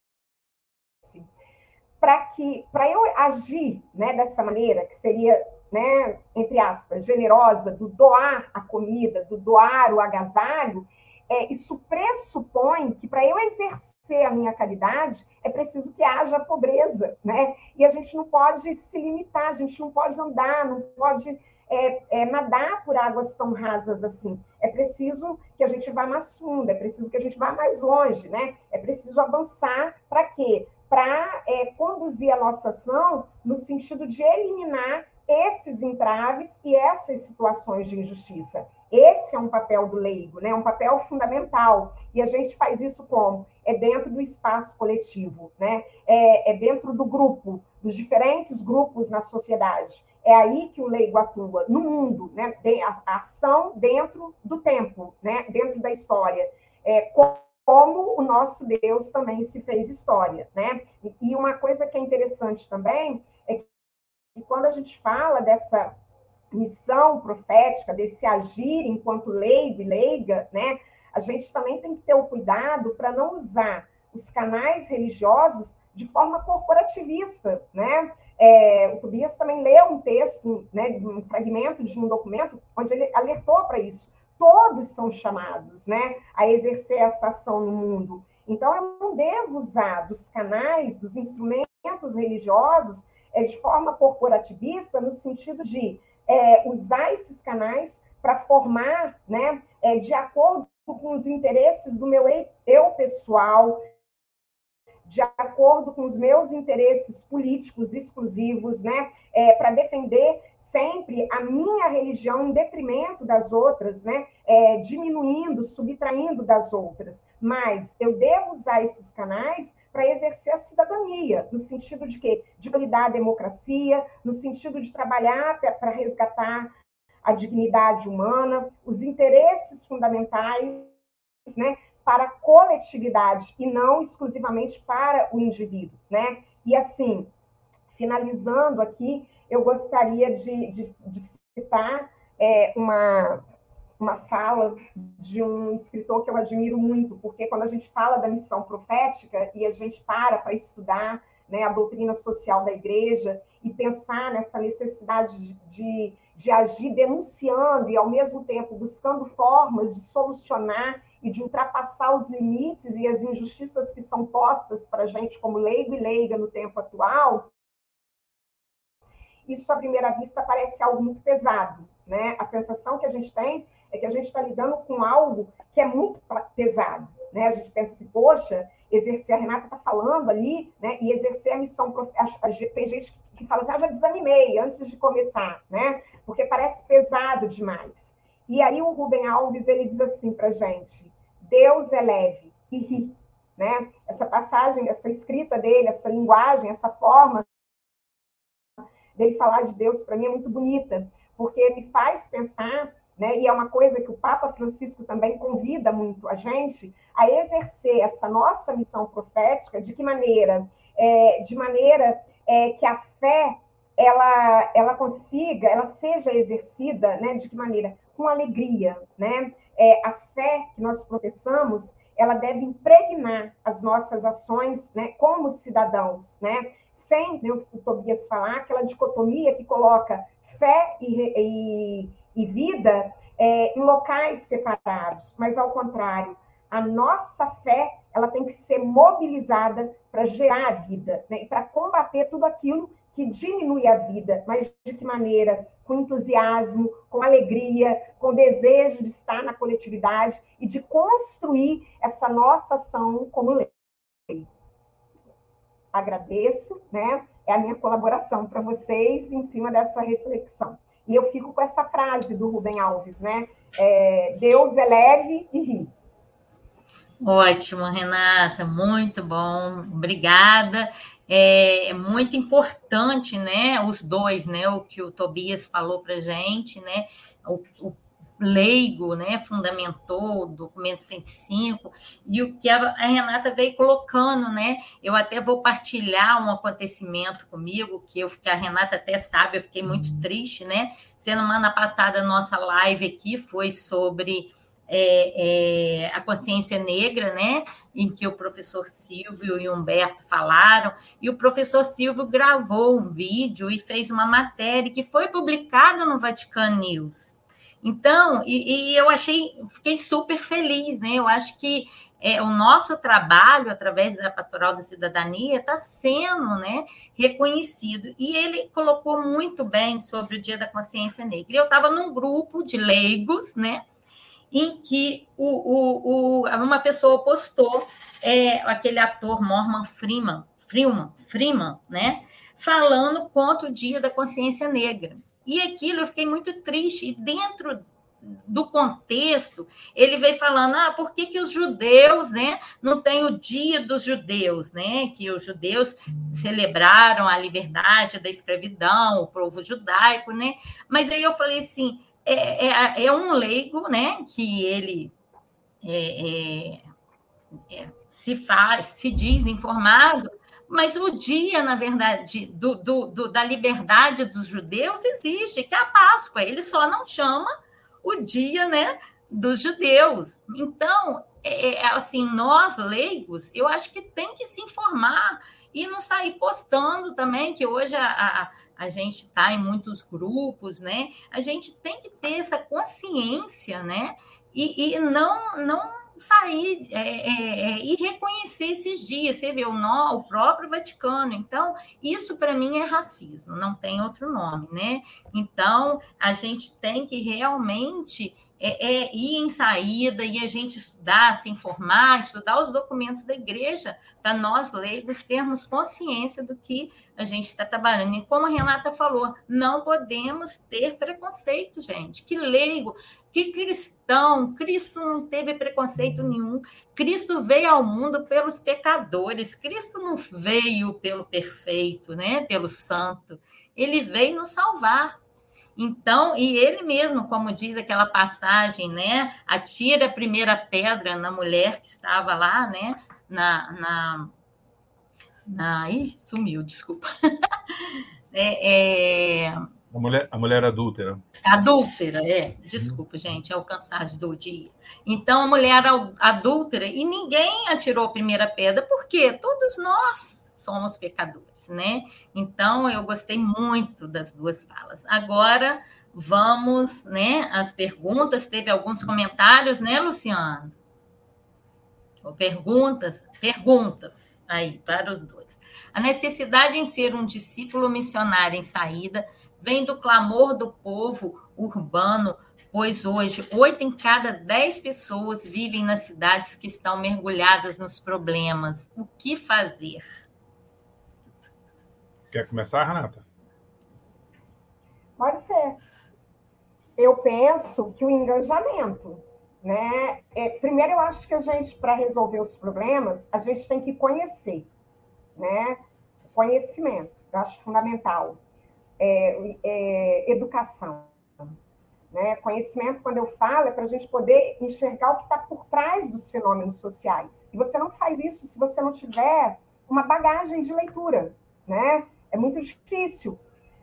Para que para eu agir, né, dessa maneira, que seria, né, entre aspas, generosa, do doar a comida, do doar o agasalho, é, isso pressupõe que para eu exercer a minha caridade é preciso que haja pobreza, né? E a gente não pode se limitar, a gente não pode andar, não pode é, é, nadar por águas tão rasas assim. É preciso que a gente vá mais fundo, é preciso que a gente vá mais longe, né? É preciso avançar para quê? Para é, conduzir a nossa ação no sentido de eliminar esses entraves e essas situações de injustiça. Esse é um papel do leigo, né? um papel fundamental. E a gente faz isso como? É dentro do espaço coletivo, né? é, é dentro do grupo, dos diferentes grupos na sociedade. É aí que o leigo atua, no mundo, né? a ação dentro do tempo, né? dentro da história. É, como o nosso Deus também se fez história, né? E uma coisa que é interessante também é que quando a gente fala dessa missão profética, desse agir enquanto leigo e leiga, né? A gente também tem que ter o cuidado para não usar os canais religiosos de forma corporativista, né? É, o Tobias também leu um texto, né, um fragmento de um documento onde ele alertou para isso. Todos são chamados, né, a exercer essa ação no mundo. Então, eu não devo usar dos canais, dos instrumentos religiosos é, de forma corporativista, no sentido de é, usar esses canais para formar, né, é, de acordo com os interesses do meu eu pessoal, de acordo com os meus interesses políticos exclusivos, né, é, para defender sempre a minha religião em detrimento das outras, né, é, diminuindo, subtraindo das outras. Mas eu devo usar esses canais para exercer a cidadania, no sentido de quê? De validar a democracia, no sentido de trabalhar para resgatar a dignidade humana, os interesses fundamentais, né, para a coletividade e não exclusivamente para o indivíduo, né? E assim, finalizando aqui, eu gostaria de, de, de citar é, uma, uma fala de um escritor que eu admiro muito, porque quando a gente fala da missão profética e a gente para para estudar né, a doutrina social da igreja e pensar nessa necessidade de, de, de agir denunciando e, ao mesmo tempo, buscando formas de solucionar e de ultrapassar os limites e as injustiças que são postas para a gente como leigo e leiga no tempo atual, isso à primeira vista parece algo muito pesado, né? A sensação que a gente tem é que a gente está lidando com algo que é muito pesado, né? A gente pensa assim, poxa, exercer, a Renata está falando ali, né? E exercer a missão, tem gente que fala assim, ah, já desanimei antes de começar, né? Porque parece pesado demais. E aí o Rubem Alves, ele diz assim para gente, Deus é leve. Né? Essa passagem, essa escrita dele, essa linguagem, essa forma dele falar de Deus, para mim é muito bonita, porque me faz pensar, né, e é uma coisa que o Papa Francisco também convida muito a gente, a exercer essa nossa missão profética, de que maneira? É, de maneira é, que a fé ela, ela consiga, ela seja exercida, né, de que maneira? Com alegria, né? É, a fé que nós professamos, ela deve impregnar as nossas ações, né, como cidadãos, né, sem né, o Tobias falar aquela dicotomia que coloca fé e, e, e vida é, em locais separados, mas ao contrário, a nossa fé ela tem que ser mobilizada para gerar a vida, né, e para combater tudo aquilo que diminui a vida, mas de que maneira? Com entusiasmo, com alegria, com desejo de estar na coletividade e de construir essa nossa ação como lei. Agradeço, né? É a minha colaboração para vocês em cima dessa reflexão. E eu fico com essa frase do Rubem Alves, né? É, Deus é leve e ri. Ótimo, Renata, muito bom, obrigada é, é muito importante, né? Os dois, né? O que o Tobias falou para gente, né? O, o leigo, né, fundamentou o documento 105, e o que a, a, Renata veio colocando, né, eu até vou partilhar um acontecimento comigo, que, eu, que a Renata até sabe, eu fiquei muito uhum. triste, né, semana passada a nossa live aqui foi sobre é, é, a consciência negra, né, em que o professor Silvio e Humberto falaram, e o professor Silvio gravou um vídeo e fez uma matéria que foi publicada no Vatican News, então, e, e, eu achei, fiquei super feliz, né? Eu acho que é, o nosso trabalho, através da Pastoral da Cidadania, está sendo né, reconhecido. E ele colocou muito bem sobre o Dia da Consciência Negra. Eu estava num grupo de leigos, né? Em que o, o, o uma pessoa postou é, aquele ator Morgan Freeman, Freeman, Freeman, né? Falando contra o Dia da Consciência Negra. E aquilo eu fiquei muito triste. E dentro do contexto, ele veio falando: ah, por que, que os judeus né, não têm o dia dos judeus, né? Que os judeus celebraram a liberdade da escravidão, o povo judaico, né? Mas aí eu falei assim: é, é, é um leigo, né? Que ele é, é, é se faz, se diz informado, mas o dia, na verdade, do, do, do, da liberdade dos judeus existe, que é a Páscoa. Ele só não chama o dia né, dos judeus. Então, é, é, assim, nós leigos, eu acho que tem que se informar e não sair postando também, que hoje a, a, a gente está em muitos grupos, né? A gente tem que ter essa consciência, né? E, e não, não sair é, é, é, e reconhecer esses dias. Você vê o, nó, o próprio Vaticano. Então, isso para mim é racismo, não tem outro nome, né? Então, a gente tem que realmente é, é, ir em saída e a gente estudar, se informar, estudar os documentos da igreja, para nós leigos termos consciência do que a gente está trabalhando. E como a Renata falou, não podemos ter preconceito, gente. Que leigo, que cristão, Cristo não teve preconceito nenhum. Cristo veio ao mundo pelos pecadores, Cristo não veio pelo perfeito, né? pelo santo. Ele veio nos salvar. Então, e ele mesmo, como diz aquela passagem, né, atira a primeira pedra na mulher que estava lá, né, na, na, na ih, sumiu, desculpa. é, é... A mulher, a mulher adúltera. Adúltera, é. Desculpa, gente, é o cansaço do dia. Então, a mulher adúltera, e ninguém atirou a primeira pedra, porque todos nós somos pecadores, né? Então, eu gostei muito das duas falas. Agora, vamos, né, as perguntas. Teve alguns comentários, né, Luciano? Ou perguntas, perguntas aí para os dois. A necessidade em ser um discípulo missionário em saída vem do clamor do povo urbano, pois hoje oito em cada dez pessoas vivem nas cidades que estão mergulhadas nos problemas. O que fazer? Quer começar, Renata? Pode ser. Eu penso que o engajamento, né? É, primeiro, eu acho que a gente, para resolver os problemas, a gente tem que conhecer, né? Conhecimento, eu acho fundamental. É, é, educação. Né? Conhecimento, quando eu falo, é para a gente poder enxergar o que está por trás dos fenômenos sociais. E você não faz isso se você não tiver uma bagagem de leitura, né? É muito difícil.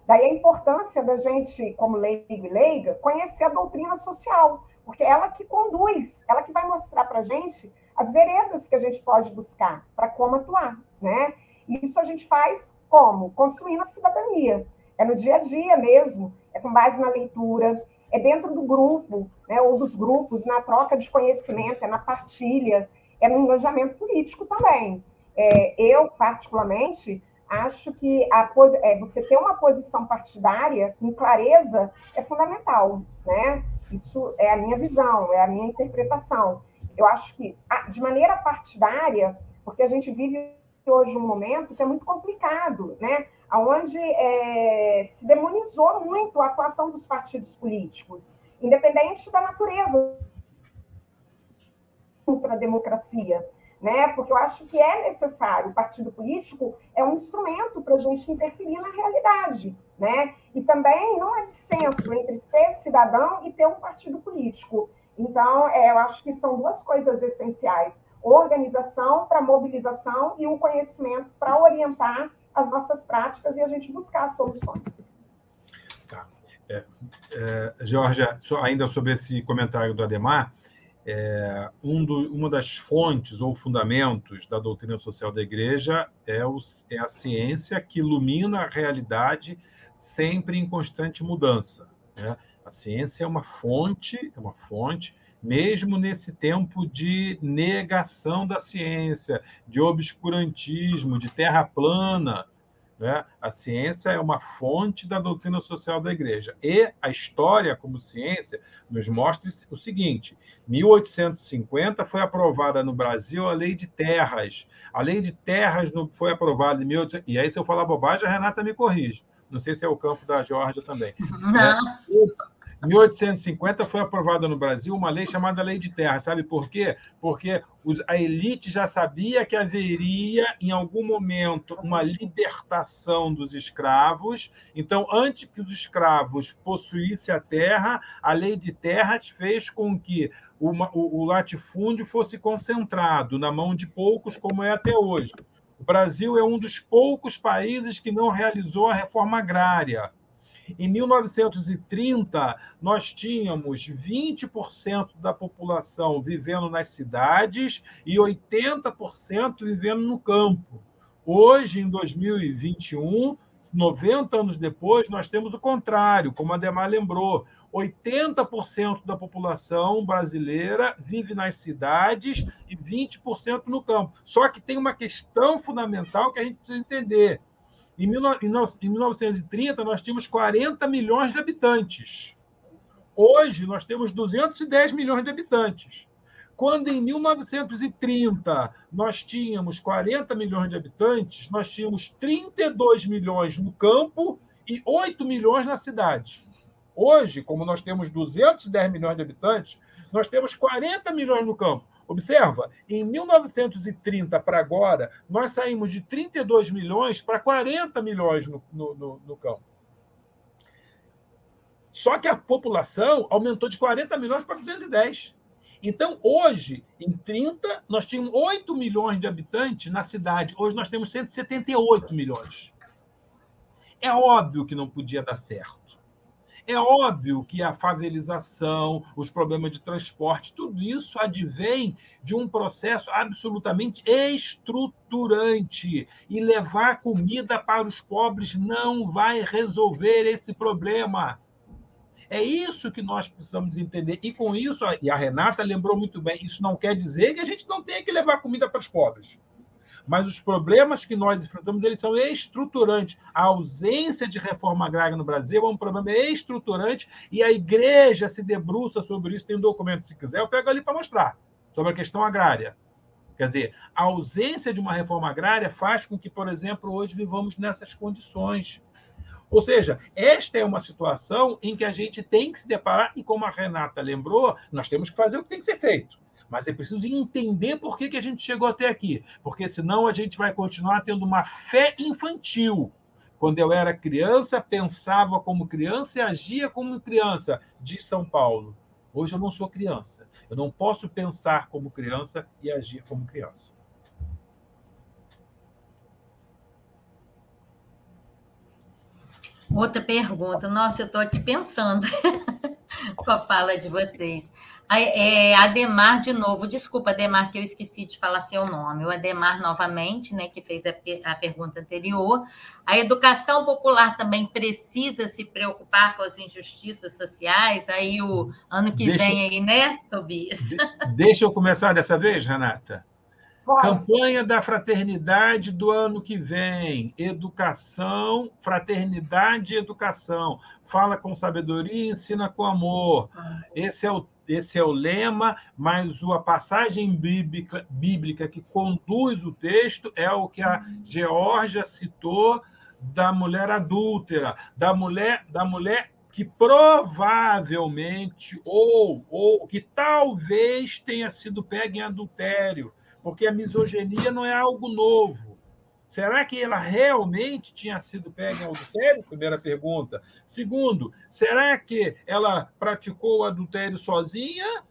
Daí a importância da gente, como leigo e leiga, conhecer a doutrina social, porque ela que conduz, ela que vai mostrar para a gente as veredas que a gente pode buscar para como atuar, né? E isso a gente faz como? Construindo a cidadania. É no dia a dia mesmo, é com base na leitura, é dentro do grupo, né, ou dos grupos, na troca de conhecimento, é na partilha, é no engajamento político também. É, eu, particularmente, acho que a, é, você ter uma posição partidária com clareza é fundamental, né? Isso é a minha visão, é a minha interpretação. Eu acho que, de maneira partidária, porque a gente vive hoje um momento que é muito complicado, né? Onde é, se demonizou muito a atuação dos partidos políticos, independente da natureza para a democracia. Né? Porque eu acho que é necessário. O partido político é um instrumento para a gente interferir na realidade, né? E também não é dissenso entre ser cidadão e ter um partido político. Então, é, eu acho que são duas coisas essenciais: organização para mobilização e o conhecimento para orientar as nossas práticas e a gente buscar soluções. Tá. É, é, Georgia, ainda sobre esse comentário do Ademar, é, um do, uma das fontes ou fundamentos da doutrina social da Igreja é, o, é a ciência que ilumina a realidade sempre em constante mudança. Né? A ciência é uma fonte, é uma fonte, mesmo nesse tempo de negação da ciência, de obscurantismo, de terra plana, né? A ciência é uma fonte da doutrina social da igreja. E a história, como ciência, nos mostra o seguinte: 1850 foi aprovada no Brasil a lei de terras. A lei de terras foi aprovada em 1850. E aí, se eu falar bobagem, a Renata me corrige. Não sei se é o campo da Georgia também. Não. É, em 1850 foi aprovada no Brasil uma lei chamada Lei de Terra. Sabe por quê? Porque a elite já sabia que haveria, em algum momento, uma libertação dos escravos. Então, antes que os escravos possuíssem a terra, a Lei de Terras fez com que o latifúndio fosse concentrado na mão de poucos, como é até hoje. O Brasil é um dos poucos países que não realizou a reforma agrária. Em 1930, nós tínhamos 20% da população vivendo nas cidades e 80% vivendo no campo. Hoje, em 2021, 90 anos depois, nós temos o contrário, como a Demar lembrou. 80% da população brasileira vive nas cidades e 20% no campo. Só que tem uma questão fundamental que a gente precisa entender. Em 1930, nós tínhamos 40 milhões de habitantes. Hoje, nós temos 210 milhões de habitantes. Quando em 1930 nós tínhamos 40 milhões de habitantes, nós tínhamos 32 milhões no campo e 8 milhões na cidade. Hoje, como nós temos 210 milhões de habitantes, nós temos 40 milhões no campo Observa, em 1930 para agora, nós saímos de 32 milhões para 40 milhões no, no, no, no campo. Só que a população aumentou de 40 milhões para 210. Então, hoje, em 30, nós tínhamos 8 milhões de habitantes na cidade. Hoje nós temos 178 milhões. É óbvio que não podia dar certo. É óbvio que a favelização, os problemas de transporte, tudo isso advém de um processo absolutamente estruturante. E levar comida para os pobres não vai resolver esse problema. É isso que nós precisamos entender. E com isso, e a Renata lembrou muito bem, isso não quer dizer que a gente não tenha que levar comida para os pobres mas os problemas que nós enfrentamos eles são estruturantes. A ausência de reforma agrária no Brasil é um problema estruturante e a igreja se debruça sobre isso. Tem um documento, se quiser, eu pego ali para mostrar, sobre a questão agrária. Quer dizer, a ausência de uma reforma agrária faz com que, por exemplo, hoje vivamos nessas condições. Ou seja, esta é uma situação em que a gente tem que se deparar, e como a Renata lembrou, nós temos que fazer o que tem que ser feito mas é preciso entender por que, que a gente chegou até aqui, porque senão a gente vai continuar tendo uma fé infantil. Quando eu era criança, pensava como criança e agia como criança, diz São Paulo. Hoje eu não sou criança. Eu não posso pensar como criança e agir como criança. Outra pergunta. Nossa, eu estou aqui pensando com a fala de vocês. É, Ademar, de novo, desculpa, Ademar, que eu esqueci de falar seu nome. O Ademar, novamente, né, que fez a, a pergunta anterior. A educação popular também precisa se preocupar com as injustiças sociais. Aí, o ano que deixa, vem, aí, né, Tobias? Deixa eu começar dessa vez, Renata. Campanha da fraternidade do ano que vem. Educação, fraternidade e educação. Fala com sabedoria, ensina com amor. Esse é o esse é o lema, mas a passagem bíblica, bíblica que conduz o texto é o que a Geórgia citou da mulher adúltera, da mulher, da mulher que provavelmente ou, ou que talvez tenha sido pega em adultério. porque a misoginia não é algo novo. Será que ela realmente tinha sido pega em adultério? Primeira pergunta. Segundo, será que ela praticou o adultério sozinha?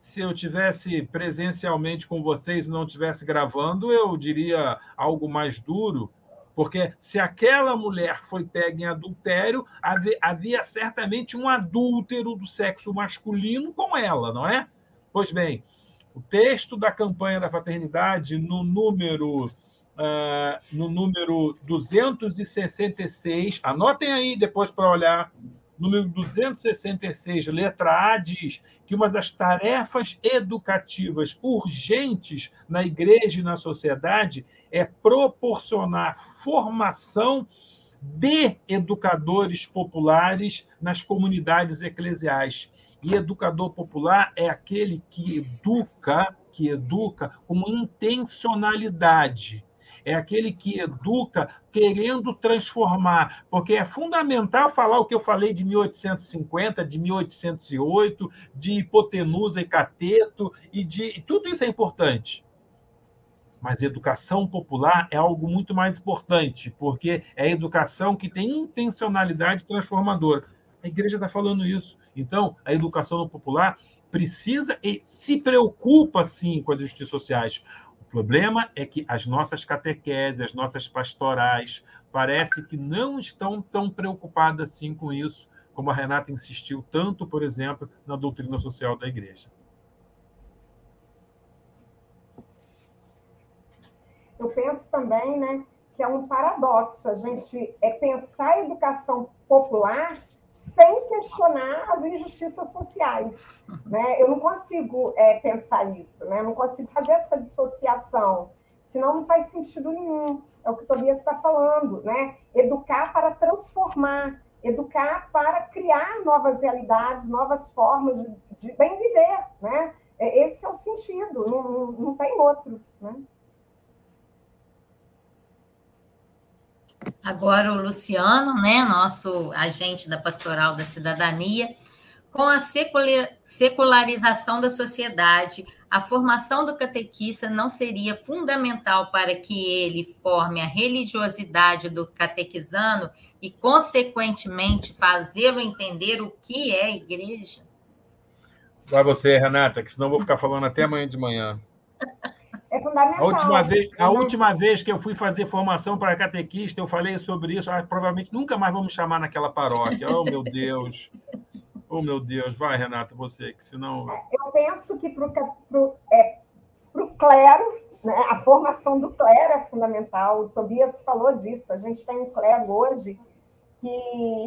Se eu tivesse presencialmente com vocês e não estivesse gravando, eu diria algo mais duro, porque se aquela mulher foi pega em adultério, havia, havia certamente um adúltero do sexo masculino com ela, não é? Pois bem, o texto da campanha da fraternidade, no número Uh, no número 266, anotem aí depois para olhar, número 266, letra A, diz que uma das tarefas educativas urgentes na igreja e na sociedade é proporcionar formação de educadores populares nas comunidades eclesiais. E educador popular é aquele que educa, que educa com intencionalidade. É aquele que educa querendo transformar, porque é fundamental falar o que eu falei de 1850, de 1808, de hipotenusa e cateto, e de tudo isso é importante. Mas educação popular é algo muito mais importante, porque é a educação que tem intencionalidade transformadora. A igreja está falando isso. Então, a educação popular precisa e se preocupa, sim, com as justiças sociais. O problema é que as nossas catequeses, as nossas pastorais, parece que não estão tão preocupadas assim com isso, como a Renata insistiu tanto, por exemplo, na doutrina social da igreja. eu penso também né, que é um paradoxo a gente é pensar a educação popular sem questionar as injustiças sociais. Né? Eu não consigo é, pensar isso, né? eu não consigo fazer essa dissociação, senão não faz sentido nenhum. É o que o Tobias está falando, né? Educar para transformar, educar para criar novas realidades, novas formas de, de bem viver, né? É, esse é o sentido, não, não, não tem outro, né? Agora o Luciano, né, nosso agente da Pastoral da Cidadania, com a secularização da sociedade, a formação do catequista não seria fundamental para que ele forme a religiosidade do catequizano e, consequentemente, fazê-lo entender o que é igreja? Vai você, Renata, que senão eu vou ficar falando até amanhã de manhã. É fundamental. A última, vez, a última vez que eu fui fazer formação para catequista, eu falei sobre isso. Ah, provavelmente nunca mais vamos chamar naquela paróquia. Oh, meu Deus. Oh, meu Deus. Vai, Renata, você, que senão. Eu penso que para o é, clero, né, a formação do clero é fundamental. O Tobias falou disso. A gente tem um clero hoje que,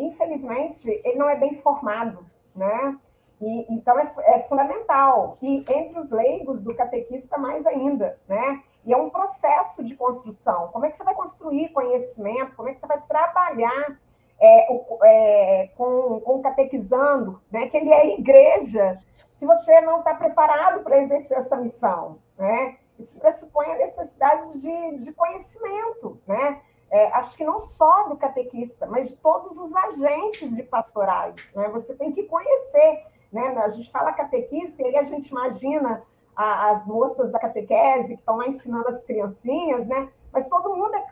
infelizmente, ele não é bem formado. Né? E, então, é, é, fundamental. E entre os leigos do catequista, mais ainda, né? E é um processo de construção. Como é que você vai construir conhecimento? Como é que você vai trabalhar é, é, com, com o catequizando, né? Que ele é igreja, se você não está preparado para exercer essa missão, né? Isso pressupõe a necessidade de, de conhecimento, né? É, acho que não só do catequista, mas de todos os agentes de pastorais. Né? Você tem que conhecer né? A gente fala catequista e aí a gente imagina a, as moças da catequese que estão lá ensinando as criancinhas, né? mas todo mundo, é,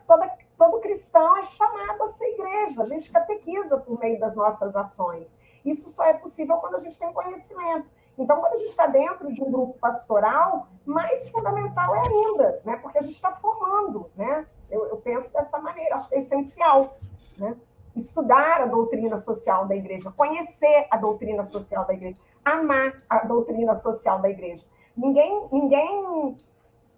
todo cristão é chamado a ser igreja, a gente catequiza por meio das nossas ações. Isso só é possível quando a gente tem conhecimento. Então, quando a gente está dentro de um grupo pastoral, mais fundamental é ainda, né? porque a gente está formando. Né? Eu, eu penso dessa maneira, acho que é essencial. Né? Estudar a doutrina social da igreja, conhecer a doutrina social da igreja, amar a doutrina social da igreja. Ninguém, ninguém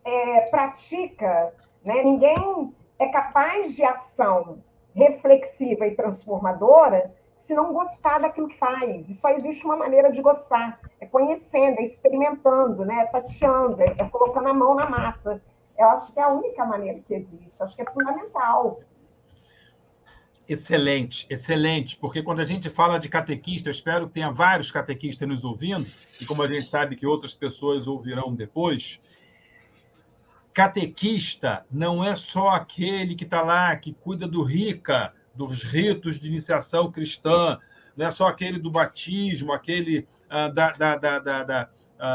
é, pratica, né? ninguém é capaz de ação reflexiva e transformadora se não gostar daquilo que faz. E só existe uma maneira de gostar: é conhecendo, é experimentando, né? é tateando, é, é colocando a mão na massa. Eu acho que é a única maneira que existe, acho que é fundamental. Excelente, excelente, porque quando a gente fala de catequista, eu espero que tenha vários catequistas nos ouvindo, e como a gente sabe que outras pessoas ouvirão depois, catequista não é só aquele que está lá, que cuida do rica, dos ritos de iniciação cristã, não é só aquele do batismo, aquele ah, da, da, da, da, da,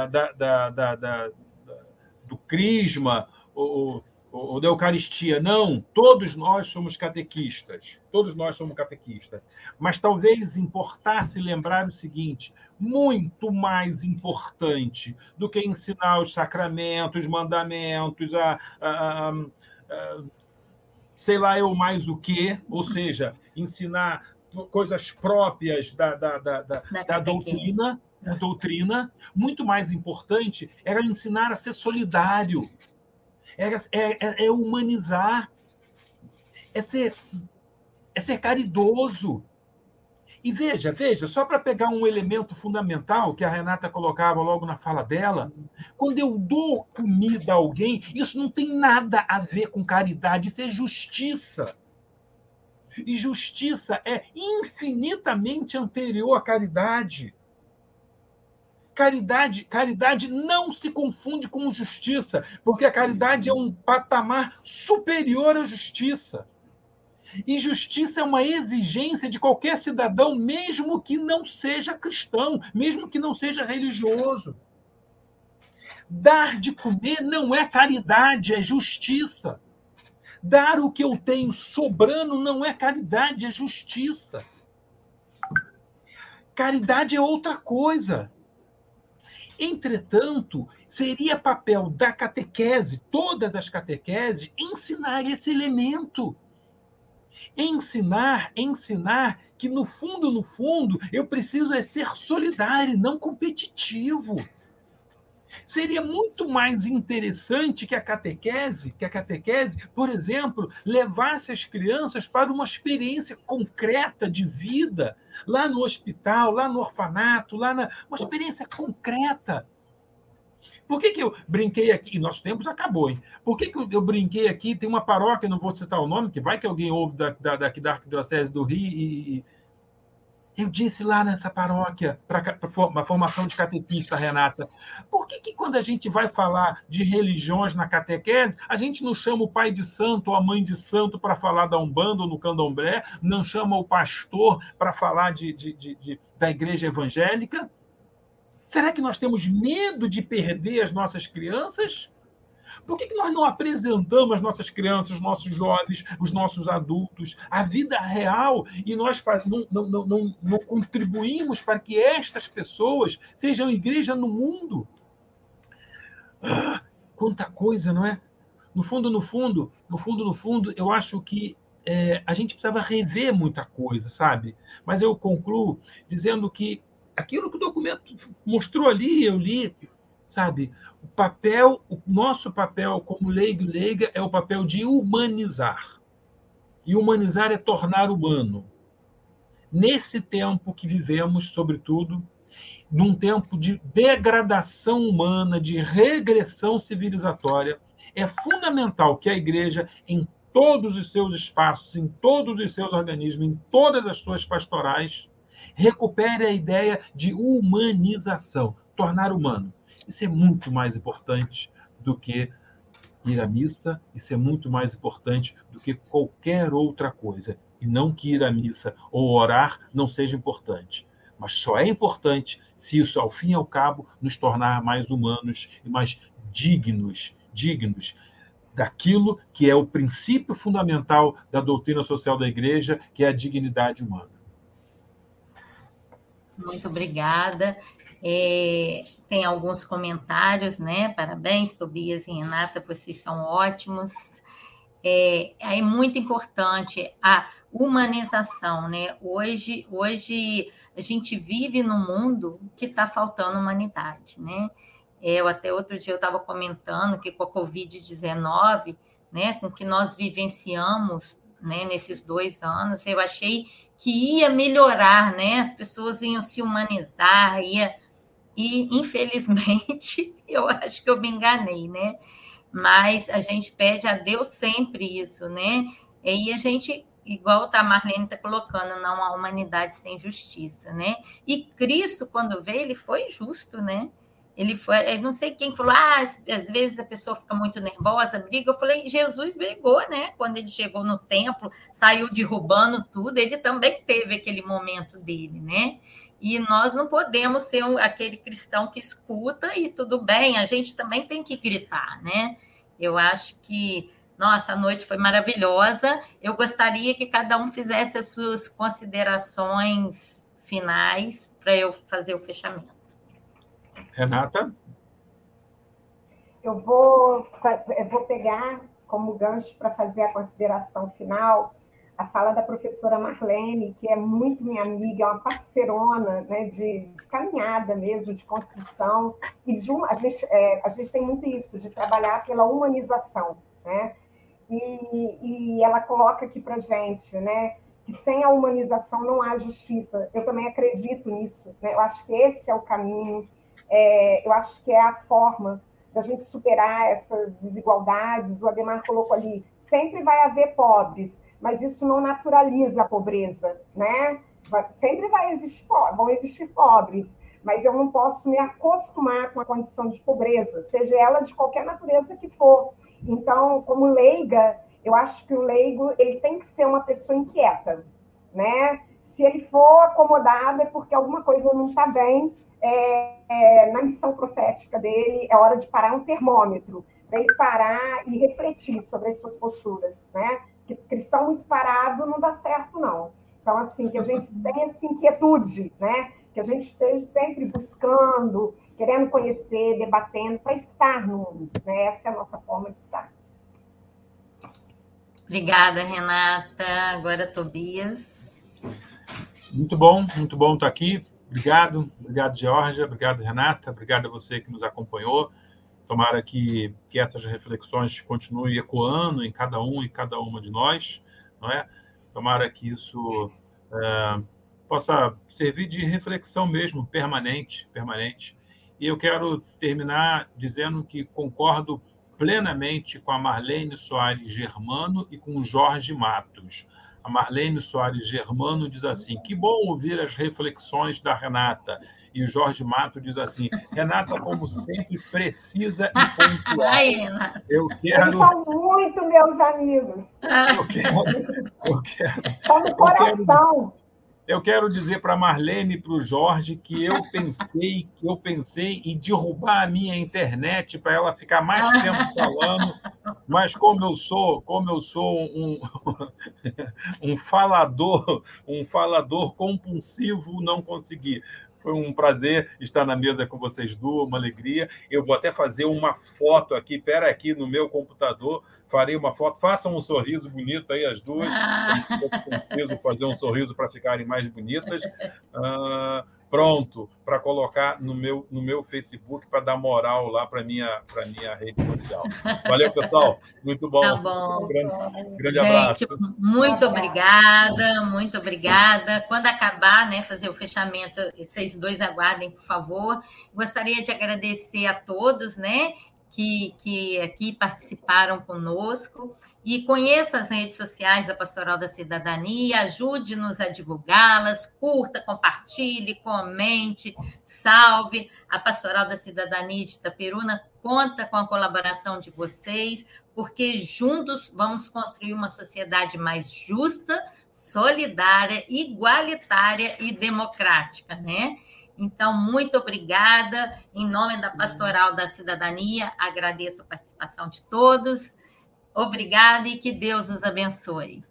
da, da, da, da do crisma, ou, ou da Eucaristia. Não, todos nós somos catequistas. Todos nós somos catequistas. Mas talvez importasse lembrar o seguinte: muito mais importante do que ensinar os sacramentos, os mandamentos, a, a, a, a sei lá eu mais o quê, ou seja, ensinar coisas próprias da, da, da, da, da doutrina, da doutrina, muito mais importante era ensinar a ser solidário, é, é, é humanizar, é ser, é ser caridoso. E veja, veja, só para pegar um elemento fundamental que a Renata colocava logo na fala dela, quando eu dou comida a alguém, isso não tem nada a ver com caridade, isso é justiça. E justiça é infinitamente anterior à caridade. Caridade, caridade não se confunde com justiça, porque a caridade é um patamar superior à justiça. E justiça é uma exigência de qualquer cidadão, mesmo que não seja cristão, mesmo que não seja religioso. Dar de comer não é caridade, é justiça. Dar o que eu tenho sobrando não é caridade, é justiça. Caridade é outra coisa. Entretanto, seria papel da catequese, todas as catequeses, ensinar esse elemento. Ensinar, ensinar que no fundo, no fundo, eu preciso é ser solidário, não competitivo. Seria muito mais interessante que a catequese, que a catequese, por exemplo, levasse as crianças para uma experiência concreta de vida, lá no hospital, lá no orfanato, lá na uma experiência concreta. Por que, que eu brinquei aqui? Nosso tempo já acabou, hein? Por que, que eu, brinquei aqui? Tem uma paróquia, não vou citar o nome, que vai que alguém ouve da, da, daqui da Arquidiocese do Rio e, eu disse lá nessa paróquia, para uma formação de catequista, Renata, por que, que quando a gente vai falar de religiões na catequese, a gente não chama o pai de santo ou a mãe de santo para falar da Umbanda ou no candomblé, não chama o pastor para falar de, de, de, de, da igreja evangélica? Será que nós temos medo de perder as nossas crianças? Por que, que nós não apresentamos as nossas crianças, os nossos jovens, os nossos adultos, a vida real e nós faz, não, não, não, não contribuímos para que estas pessoas sejam igreja no mundo? Ah, quanta coisa, não é? No fundo, no fundo, no fundo, no fundo, eu acho que é, a gente precisava rever muita coisa, sabe? Mas eu concluo dizendo que aquilo que o documento mostrou ali, eu li, sabe? O papel, o nosso papel como leigo e leiga é o papel de humanizar. E humanizar é tornar humano. Nesse tempo que vivemos, sobretudo, num tempo de degradação humana, de regressão civilizatória, é fundamental que a igreja, em todos os seus espaços, em todos os seus organismos, em todas as suas pastorais, recupere a ideia de humanização, tornar humano. Isso é muito mais importante do que ir à missa, isso é muito mais importante do que qualquer outra coisa. E não que ir à missa ou orar não seja importante, mas só é importante se isso, ao fim e ao cabo, nos tornar mais humanos e mais dignos, dignos daquilo que é o princípio fundamental da doutrina social da igreja, que é a dignidade humana. Muito obrigada. É, tem alguns comentários, né? Parabéns, Tobias e Renata, vocês são ótimos. É, é muito importante a humanização, né? Hoje, hoje a gente vive num mundo que está faltando humanidade, né? É, eu até outro dia eu estava comentando que com a Covid-19, né, com o que nós vivenciamos né, nesses dois anos, eu achei que ia melhorar, né? As pessoas iam se humanizar, ia e, infelizmente, eu acho que eu me enganei, né? Mas a gente pede a Deus sempre isso, né? E a gente, igual a Marlene está colocando, não há humanidade sem justiça, né? E Cristo, quando veio, ele foi justo, né? Ele foi, não sei quem falou, ah, às, vezes a pessoa fica muito nervosa, briga. Eu falei, Jesus brigou, né? Quando ele chegou no templo, saiu derrubando tudo, ele também teve aquele momento dele, né? E nós não podemos ser aquele cristão que escuta e tudo bem, a gente também tem que gritar, né? Eu acho que, nossa, a noite foi maravilhosa. Eu gostaria que cada um fizesse as suas considerações finais para eu fazer o fechamento. Renata? Eu vou, eu vou pegar como gancho para fazer a consideração final a fala da professora Marlene, que é muito minha amiga, é uma parceirona né, de, de caminhada mesmo, de construção, e de uma, a, gente, é, a gente tem muito isso, de trabalhar pela humanização. Né? E, e ela coloca aqui para gente né, que sem a humanização não há justiça. Eu também acredito nisso. Né? Eu acho que esse é o caminho, é, eu acho que é a forma da gente superar essas desigualdades. O Ademar colocou ali: sempre vai haver pobres, mas isso não naturaliza a pobreza, né? Sempre vai existir, vão existir pobres, mas eu não posso me acostumar com a condição de pobreza, seja ela de qualquer natureza que for. Então, como leiga, eu acho que o leigo ele tem que ser uma pessoa inquieta, né? Se ele for acomodado é porque alguma coisa não está bem é, é, na missão profética dele. É hora de parar um termômetro para ele parar e refletir sobre as suas posturas, né? Que cristão muito parado não dá certo, não. Então, assim, que a gente tenha essa inquietude, né? Que a gente esteja sempre buscando, querendo conhecer, debatendo, para estar no mundo. Né? Essa é a nossa forma de estar. Obrigada, Renata. Agora, Tobias. Muito bom, muito bom estar aqui. Obrigado, obrigado, Georgia, obrigado, Renata, obrigado a você que nos acompanhou. Tomara que, que essas reflexões continuem ecoando em cada um e cada uma de nós, não é? Tomara que isso é, possa servir de reflexão mesmo, permanente, permanente. E eu quero terminar dizendo que concordo plenamente com a Marlene Soares Germano e com Jorge Matos. A Marlene Soares Germano diz assim: que bom ouvir as reflexões da Renata e o Jorge Mato diz assim: Renata, como sempre, precisa e pontual. Eu quero. Eles são muito meus amigos. Eu quero. Eu quero. São do coração. Eu quero dizer para Marlene e para o Jorge que eu pensei que eu pensei em derrubar a minha internet para ela ficar mais tempo falando, mas como eu sou, como eu sou um, um falador, um falador compulsivo, não consegui. Foi um prazer estar na mesa com vocês duas, uma alegria. Eu vou até fazer uma foto aqui, pera aqui no meu computador, farei uma foto. Façam um sorriso bonito aí, as duas. Eu preciso fazer um sorriso para ficarem mais bonitas. Uh, pronto para colocar no meu, no meu Facebook para dar moral lá para minha para minha rede social. Valeu, pessoal. Muito bom. Tá bom. Um grande, grande Gente, abraço. Muito obrigada, muito obrigada. Quando acabar, né, fazer o fechamento, vocês dois aguardem, por favor. Gostaria de agradecer a todos, né, que, que aqui participaram conosco e conheça as redes sociais da Pastoral da Cidadania, ajude-nos a divulgá-las, curta, compartilhe, comente, salve. A Pastoral da Cidadania de Itaperuna conta com a colaboração de vocês, porque juntos vamos construir uma sociedade mais justa, solidária, igualitária e democrática, né? Então, muito obrigada. Em nome da Pastoral da Cidadania, agradeço a participação de todos. Obrigada e que Deus os abençoe.